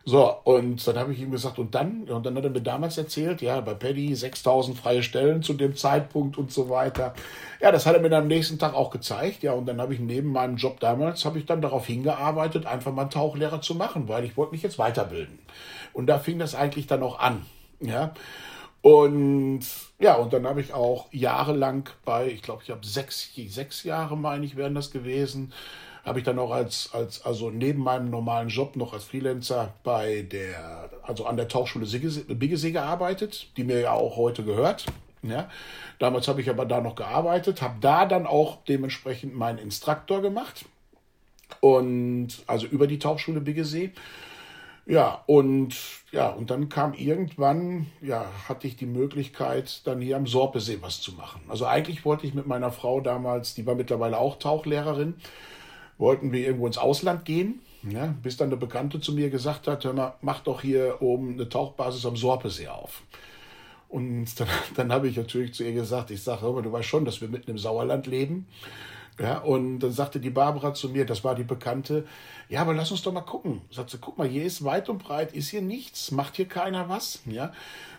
so, und dann habe ich ihm gesagt, und dann? Und dann hat er mir damals erzählt, ja, bei Paddy 6000 freie Stellen zu dem Zeitpunkt und so weiter. Ja, das hat er mir dann am nächsten Tag auch gezeigt, ja, und dann habe ich neben meinem Job damals, habe ich dann darauf hingearbeitet, einfach mal einen Tauchlehrer zu machen, weil ich wollte mich jetzt weiterbilden. Und da fing das eigentlich dann auch an, ja. Und ja, und dann habe ich auch jahrelang bei, ich glaube, ich habe sechs, sechs Jahre, meine ich, wären das gewesen, habe ich dann auch als, als, also neben meinem normalen Job noch als Freelancer bei der, also an der Tauchschule Biggesee gearbeitet, die mir ja auch heute gehört. Ja. Damals habe ich aber da noch gearbeitet, habe da dann auch dementsprechend meinen Instruktor gemacht. Und also über die Tauchschule Biggesee. Ja, und ja, und dann kam irgendwann, ja, hatte ich die Möglichkeit, dann hier am Sorpesee was zu machen. Also eigentlich wollte ich mit meiner Frau damals, die war mittlerweile auch Tauchlehrerin, wollten wir irgendwo ins Ausland gehen, ja, bis dann eine Bekannte zu mir gesagt hat, hör mal, mach doch hier oben eine Tauchbasis am Sorpesee auf. Und dann, dann habe ich natürlich zu ihr gesagt, ich sage, du weißt schon, dass wir mitten im Sauerland leben. Ja, und dann sagte die Barbara zu mir, das war die Bekannte, ja, aber lass uns doch mal gucken. Sagt sie, guck mal, hier ist weit und breit, ist hier nichts, macht hier keiner was. Ja,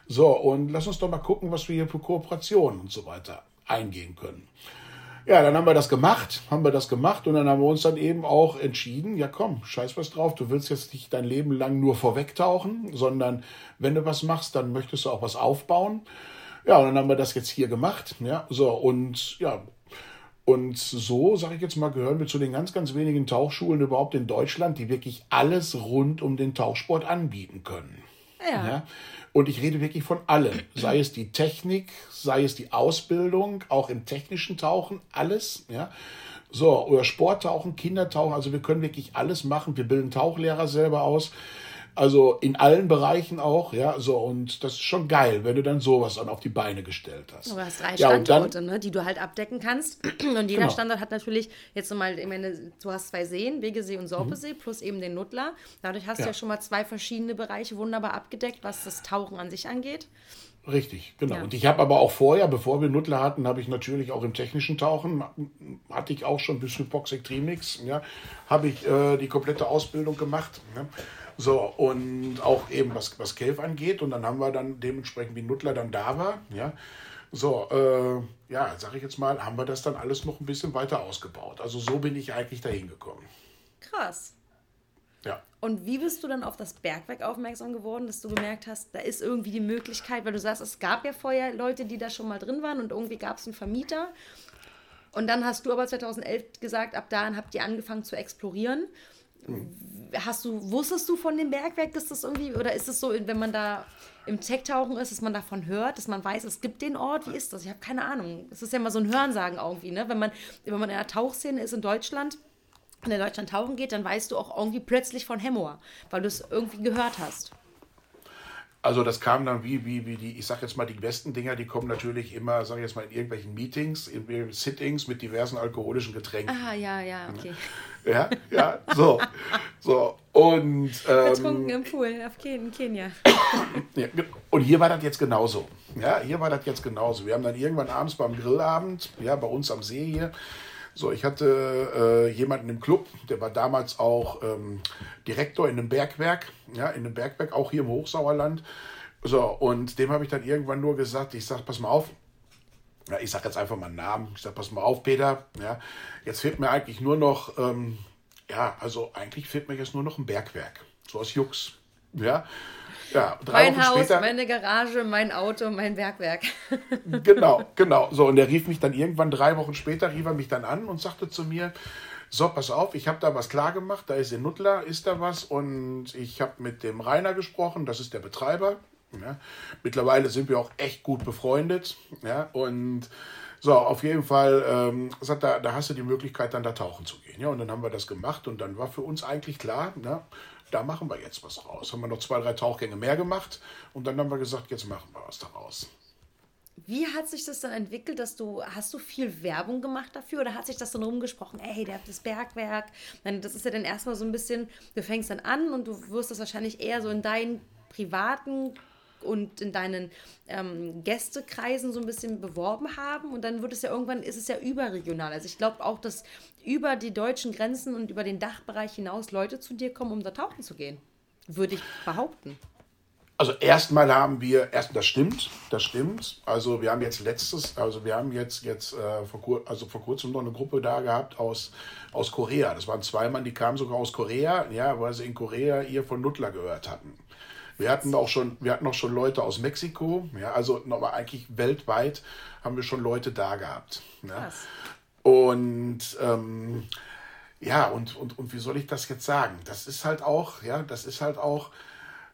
so, und lass uns doch mal gucken, was wir hier für Kooperationen und so weiter eingehen können. Ja, dann haben wir das gemacht, haben wir das gemacht und dann haben wir uns dann eben auch entschieden, ja komm, scheiß was drauf, du willst jetzt nicht dein Leben lang nur vorwegtauchen, sondern wenn du was machst, dann möchtest du auch was aufbauen. Ja, und dann haben wir das jetzt hier gemacht, ja, so und ja, und so, sage ich jetzt mal, gehören wir zu den ganz, ganz wenigen Tauchschulen überhaupt in Deutschland, die wirklich alles rund um den Tauchsport anbieten können. Ja. ja. Und ich rede wirklich von allem. Sei es die Technik, sei es die Ausbildung, auch im technischen Tauchen, alles. Ja. So, oder Sporttauchen, Kindertauchen, also wir können wirklich alles machen. Wir bilden Tauchlehrer selber aus. Also in allen Bereichen auch, ja, so und das ist schon geil, wenn du dann sowas dann auf die Beine gestellt hast. Du hast drei ja, Standorte, dann, ne, die du halt abdecken kannst. Und jeder genau. Standort hat natürlich jetzt nochmal, ich meine, du hast zwei Seen, Wegesee und Sorpesee, mhm. plus eben den Nuttler. Dadurch hast ja. du ja schon mal zwei verschiedene Bereiche wunderbar abgedeckt, was das Tauchen an sich angeht. Richtig, genau. Ja. Und ich habe aber auch vorher, bevor wir Nuttler hatten, habe ich natürlich auch im technischen Tauchen, hatte ich auch schon bis Hypox Extremix, ja, habe ich äh, die komplette Ausbildung gemacht. Ja. So, und auch eben was, was Cave angeht. Und dann haben wir dann dementsprechend, wie Nuttler dann da war, ja, so, äh, ja, sag ich jetzt mal, haben wir das dann alles noch ein bisschen weiter ausgebaut. Also so bin ich eigentlich dahin gekommen. Krass. Ja. Und wie bist du dann auf das Bergwerk aufmerksam geworden, dass du gemerkt hast, da ist irgendwie die Möglichkeit, weil du sagst, es gab ja vorher Leute, die da schon mal drin waren und irgendwie gab es einen Vermieter. Und dann hast du aber 2011 gesagt, ab dahin habt ihr angefangen zu explorieren. Hast du, wusstest du von dem Bergwerk, dass das irgendwie, oder ist es so, wenn man da im Tech-Tauchen ist, dass man davon hört, dass man weiß, es gibt den Ort? Wie ist das? Ich habe keine Ahnung. Es ist ja mal so ein Hörensagen irgendwie, ne? Wenn man, wenn man in der Tauchszene ist in Deutschland, und in Deutschland tauchen geht, dann weißt du auch irgendwie plötzlich von Hemmoor, weil du es irgendwie gehört hast. Also das kam dann wie, wie, wie die, ich sag jetzt mal, die besten Dinger, die kommen natürlich immer, sag ich jetzt mal, in irgendwelchen Meetings, in Sittings mit diversen alkoholischen Getränken. Ah, ja, ja, okay. Ja, ja, so. so. Und, ähm, Betrunken im Pool auf in Kenia. und hier war das jetzt genauso. Ja, hier war das jetzt genauso. Wir haben dann irgendwann abends beim Grillabend, ja, bei uns am See hier, So, ich hatte äh, jemanden im Club, der war damals auch ähm, Direktor in einem Bergwerk, ja, in einem Bergwerk, auch hier im Hochsauerland. So, und dem habe ich dann irgendwann nur gesagt, ich sag, pass mal auf, ja, ich sag jetzt einfach mal einen Namen, ich sag, pass mal auf, Peter, ja, jetzt fehlt mir eigentlich nur noch, ähm, ja, also eigentlich fehlt mir jetzt nur noch ein Bergwerk, so aus Jux, ja. Ja, drei mein Wochen Haus, später, meine Garage, mein Auto, mein Bergwerk. genau, genau. So, und er rief mich dann irgendwann drei Wochen später, rief er mich dann an und sagte zu mir, so, pass auf, ich habe da was klar gemacht, da ist in Nuttler, ist da was und ich habe mit dem Rainer gesprochen, das ist der Betreiber. Ja. Mittlerweile sind wir auch echt gut befreundet. Ja, und so, auf jeden Fall, ähm, sagt er, da hast du die Möglichkeit, dann da tauchen zu gehen. Ja, und dann haben wir das gemacht und dann war für uns eigentlich klar, ne, da machen wir jetzt was raus. Haben wir noch zwei, drei Tauchgänge mehr gemacht und dann haben wir gesagt, jetzt machen wir was daraus. Wie hat sich das dann entwickelt, dass du, hast du viel Werbung gemacht dafür oder hat sich das dann rumgesprochen, ey, der hat das Bergwerk? Das ist ja dann erstmal so ein bisschen, du fängst dann an und du wirst das wahrscheinlich eher so in deinen privaten und in deinen ähm, Gästekreisen so ein bisschen beworben haben und dann wird es ja irgendwann, ist es ja überregional. Also ich glaube auch, dass über die deutschen Grenzen und über den Dachbereich hinaus Leute zu dir kommen, um da tauchen zu gehen. Würde ich behaupten. Also erstmal haben wir, erst das stimmt, das stimmt. Also wir haben jetzt letztes, also wir haben jetzt, jetzt äh, vor, also vor kurzem noch eine Gruppe da gehabt aus, aus Korea. Das waren zwei Mann, die kamen sogar aus Korea, ja, weil sie in Korea ihr von Nuttler gehört hatten. Wir hatten auch schon, wir hatten auch schon Leute aus Mexiko, ja, also nochmal eigentlich weltweit haben wir schon Leute da gehabt. Ja. Und ähm, ja, und, und, und wie soll ich das jetzt sagen? Das ist halt auch, ja, das ist halt auch,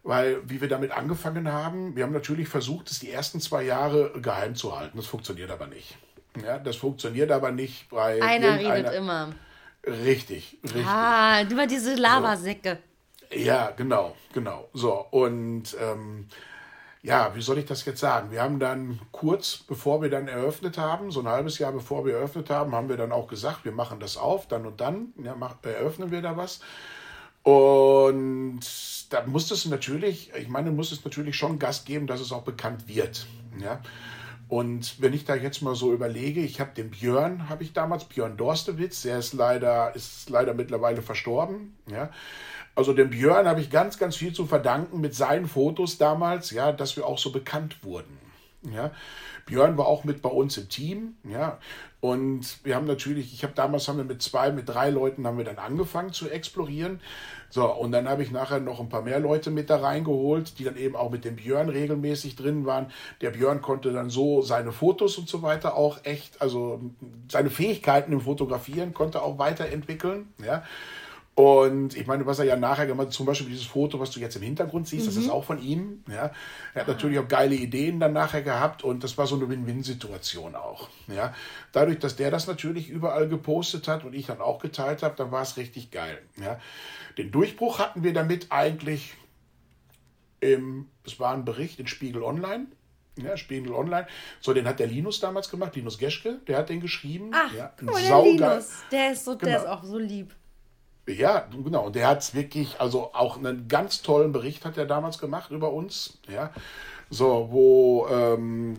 weil wie wir damit angefangen haben, wir haben natürlich versucht, es die ersten zwei Jahre geheim zu halten. Das funktioniert aber nicht. Ja, das funktioniert aber nicht, weil. Einer redet immer. Richtig, richtig. Ah, über diese Lavasäcke. So. Ja, genau, genau. So, und ähm, ja, wie soll ich das jetzt sagen? Wir haben dann kurz bevor wir dann eröffnet haben, so ein halbes Jahr bevor wir eröffnet haben, haben wir dann auch gesagt, wir machen das auf, dann und dann ja, mach, eröffnen wir da was. Und da muss es natürlich, ich meine, muss es natürlich schon Gas geben, dass es auch bekannt wird. Ja. Und wenn ich da jetzt mal so überlege, ich habe den Björn, habe ich damals, Björn Dorstewitz, der ist leider, ist leider mittlerweile verstorben. Ja. Also dem Björn habe ich ganz, ganz viel zu verdanken mit seinen Fotos damals, ja, dass wir auch so bekannt wurden. Ja. Björn war auch mit bei uns im Team, ja. Und wir haben natürlich, ich habe damals haben wir mit zwei, mit drei Leuten haben wir dann angefangen zu explorieren. So, und dann habe ich nachher noch ein paar mehr Leute mit da reingeholt, die dann eben auch mit dem Björn regelmäßig drin waren. Der Björn konnte dann so seine Fotos und so weiter auch echt, also seine Fähigkeiten im Fotografieren konnte auch weiterentwickeln, ja. Und ich meine, was er ja nachher gemacht hat, zum Beispiel dieses Foto, was du jetzt im Hintergrund siehst, mhm. das ist mhm. auch von ihm. Ja. Er hat natürlich auch geile Ideen dann nachher gehabt und das war so eine Win-Win-Situation auch. Ja. Dadurch, dass der das natürlich überall gepostet hat und ich dann auch geteilt habe, dann war es richtig geil. Ja. Den Durchbruch hatten wir damit eigentlich im, es war ein Bericht in Spiegel Online. Ja, Spiegel Online. So, den hat der Linus damals gemacht, Linus Geschke, der hat den geschrieben. Ach, ja, cool, der Linus, der ist, so, genau. der ist auch so lieb. Ja, genau. Und der hat es wirklich, also auch einen ganz tollen Bericht hat er damals gemacht über uns. Ja, so, wo, ähm,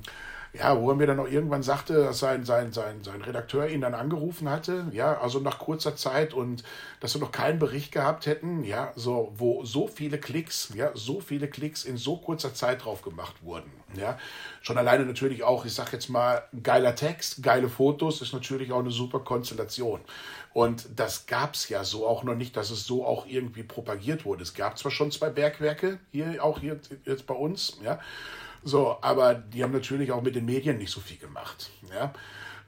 ja, wo er mir dann auch irgendwann sagte, dass sein, sein, sein, sein Redakteur ihn dann angerufen hatte, ja, also nach kurzer Zeit und dass wir noch keinen Bericht gehabt hätten, ja, so, wo so viele Klicks, ja, so viele Klicks in so kurzer Zeit drauf gemacht wurden. Ja, schon alleine natürlich auch, ich sag jetzt mal, geiler Text, geile Fotos ist natürlich auch eine super Konstellation. Und das gab es ja so auch noch nicht, dass es so auch irgendwie propagiert wurde. Es gab zwar schon zwei Bergwerke, hier auch hier jetzt bei uns, ja, so, aber die haben natürlich auch mit den Medien nicht so viel gemacht, ja.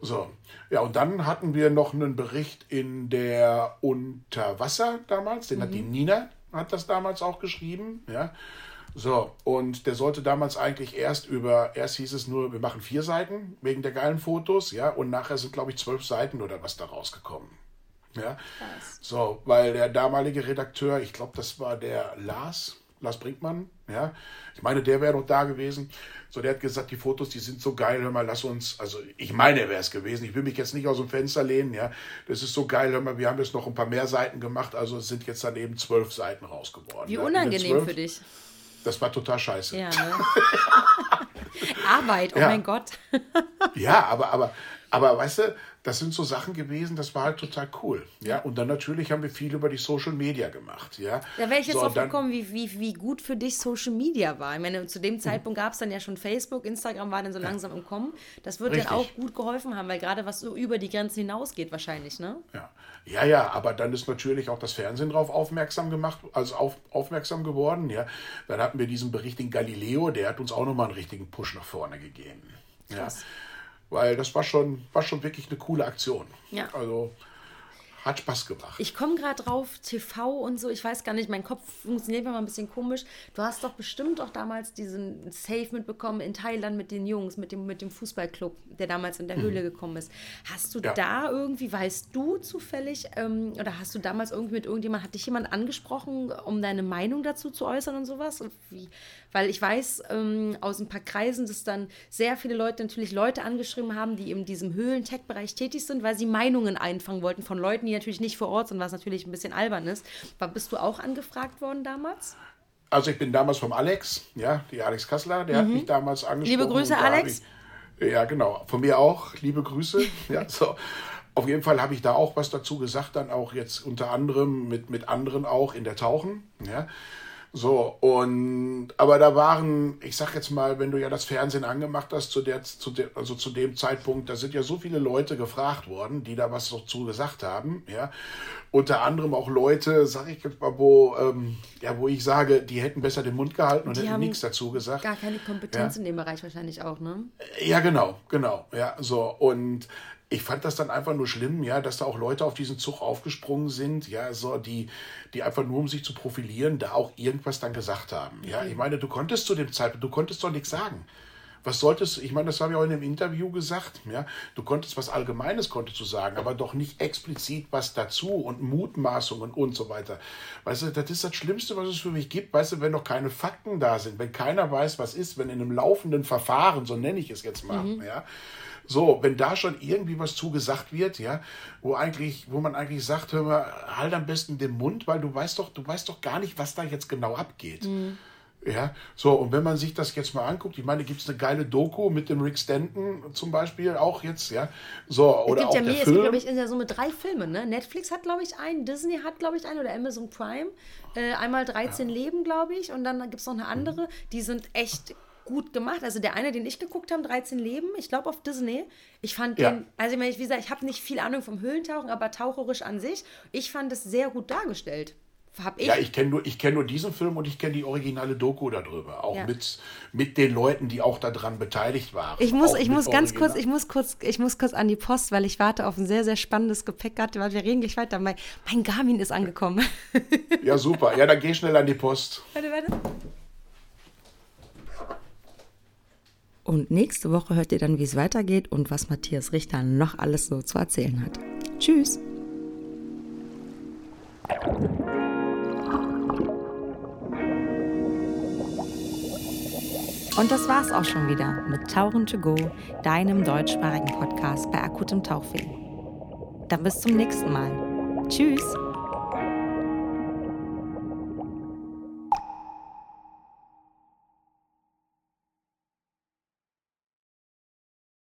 So, ja, und dann hatten wir noch einen Bericht in der Unterwasser damals, den mhm. hat die mhm. Nina, hat das damals auch geschrieben, ja. So, und der sollte damals eigentlich erst über, erst hieß es nur, wir machen vier Seiten wegen der geilen Fotos, ja, und nachher sind, glaube ich, zwölf Seiten oder was da rausgekommen. Ja, so, weil der damalige Redakteur, ich glaube, das war der Lars, Lars Brinkmann, ja, ich meine, der wäre noch da gewesen. So, der hat gesagt, die Fotos, die sind so geil, hör mal, lass uns, also ich meine, er wäre es gewesen, ich will mich jetzt nicht aus dem Fenster lehnen, ja, das ist so geil, hör mal, wir haben jetzt noch ein paar mehr Seiten gemacht, also es sind jetzt dann eben zwölf Seiten rausgeworden. Wie ja. unangenehm für dich. Das war total scheiße. Ja, ne? Arbeit, oh ja. mein Gott. ja, aber, aber, aber weißt du, das sind so Sachen gewesen, das war halt total cool. Ja, und dann natürlich haben wir viel über die Social Media gemacht. Ja, da wäre ich jetzt so, drauf gekommen, wie, wie, wie gut für dich Social Media war. Ich meine, zu dem Zeitpunkt gab es dann ja schon Facebook, Instagram war dann so langsam im Kommen. Das würde dann auch gut geholfen haben, weil gerade was so über die Grenzen hinausgeht wahrscheinlich, ne? Ja. ja, ja, aber dann ist natürlich auch das Fernsehen darauf aufmerksam gemacht, also auf, aufmerksam geworden. Ja, dann hatten wir diesen Bericht in Galileo, der hat uns auch nochmal einen richtigen Push nach vorne gegeben. Krass. Ja. Weil das war schon, war schon wirklich eine coole Aktion. Ja. Also hat Spaß gemacht. Ich komme gerade drauf, TV und so, ich weiß gar nicht, mein Kopf funktioniert mal ein bisschen komisch. Du hast doch bestimmt auch damals diesen Safe mitbekommen in Thailand mit den Jungs, mit dem, mit dem Fußballclub, der damals in der Höhle mhm. gekommen ist. Hast du ja. da irgendwie, weißt du zufällig, ähm, oder hast du damals irgendwie mit irgendjemand, hat dich jemand angesprochen, um deine Meinung dazu zu äußern und sowas? Und wie, weil ich weiß ähm, aus ein paar Kreisen, dass dann sehr viele Leute natürlich Leute angeschrieben haben, die in diesem Höhlen-Tech-Bereich tätig sind, weil sie Meinungen einfangen wollten von Leuten, die natürlich nicht vor Ort sind, was natürlich ein bisschen albern ist. War, bist du auch angefragt worden damals? Also ich bin damals vom Alex, ja, die Alex Kassler, der mhm. hat mich damals angesprochen. Liebe Grüße, Alex. Ich, ja, genau. Von mir auch. Liebe Grüße. ja, so. Auf jeden Fall habe ich da auch was dazu gesagt, dann auch jetzt unter anderem mit, mit anderen auch in der Tauchen. Ja. So, und aber da waren, ich sag jetzt mal, wenn du ja das Fernsehen angemacht hast, zu der, zu der, also zu dem Zeitpunkt, da sind ja so viele Leute gefragt worden, die da was dazu gesagt haben, ja. Unter anderem auch Leute, sag ich jetzt mal, wo, ähm, ja, wo ich sage, die hätten besser den Mund gehalten und die hätten nichts dazu gesagt. Gar keine Kompetenz ja. in dem Bereich wahrscheinlich auch, ne? Ja, genau, genau, ja, so. Und ich fand das dann einfach nur schlimm, ja, dass da auch Leute auf diesen Zug aufgesprungen sind, ja, so die, die einfach nur um sich zu profilieren, da auch irgendwas dann gesagt haben. Ja, ich meine, du konntest zu dem Zeitpunkt, du konntest doch nichts sagen. Was solltest, ich meine, das habe ich auch in einem Interview gesagt, ja, du konntest was Allgemeines konntest du sagen, aber doch nicht explizit was dazu und Mutmaßungen und so weiter. Weißt du, das ist das Schlimmste, was es für mich gibt, weißt du, wenn noch keine Fakten da sind, wenn keiner weiß, was ist, wenn in einem laufenden Verfahren, so nenne ich es jetzt mal, mhm. ja, so, wenn da schon irgendwie was zugesagt wird, ja, wo eigentlich, wo man eigentlich sagt, hör mal, halt am besten den Mund, weil du weißt doch, du weißt doch gar nicht, was da jetzt genau abgeht. Mhm. Ja, so, und wenn man sich das jetzt mal anguckt, ich meine, gibt es eine geile Doku mit dem Rick Stanton zum Beispiel auch jetzt, ja. So, oder es gibt auch ja mehr, es gibt, glaube ich, ja so mit drei Filmen, ne? Netflix hat, glaube ich, einen, Disney hat, glaube ich, einen oder Amazon Prime. Äh, einmal 13 ja. Leben, glaube ich, und dann gibt es noch eine andere, mhm. die sind echt gut gemacht. Also der eine, den ich geguckt habe, 13 Leben, ich glaube auf Disney. Ich fand ja. den, also ich meine, wie gesagt, ich habe nicht viel Ahnung vom Höhlentauchen, aber taucherisch an sich, ich fand es sehr gut dargestellt. Hab ich. Ja, ich kenne nur, kenn nur diesen Film und ich kenne die originale Doku darüber. Auch ja. mit, mit den Leuten, die auch daran beteiligt waren. Ich muss, ich muss ganz kurz, ich muss kurz, ich muss kurz an die Post, weil ich warte auf ein sehr, sehr spannendes Gepäck. Weil wir reden gleich weiter. Mein, mein Garmin ist angekommen. Ja, super. Ja, dann geh schnell an die Post. Warte, warte. Und nächste Woche hört ihr dann, wie es weitergeht und was Matthias Richter noch alles so zu erzählen hat. Tschüss! Und das war's auch schon wieder mit Tauchen to Go, deinem deutschsprachigen Podcast bei akutem Tauchweh. Dann bis zum nächsten Mal. Tschüss!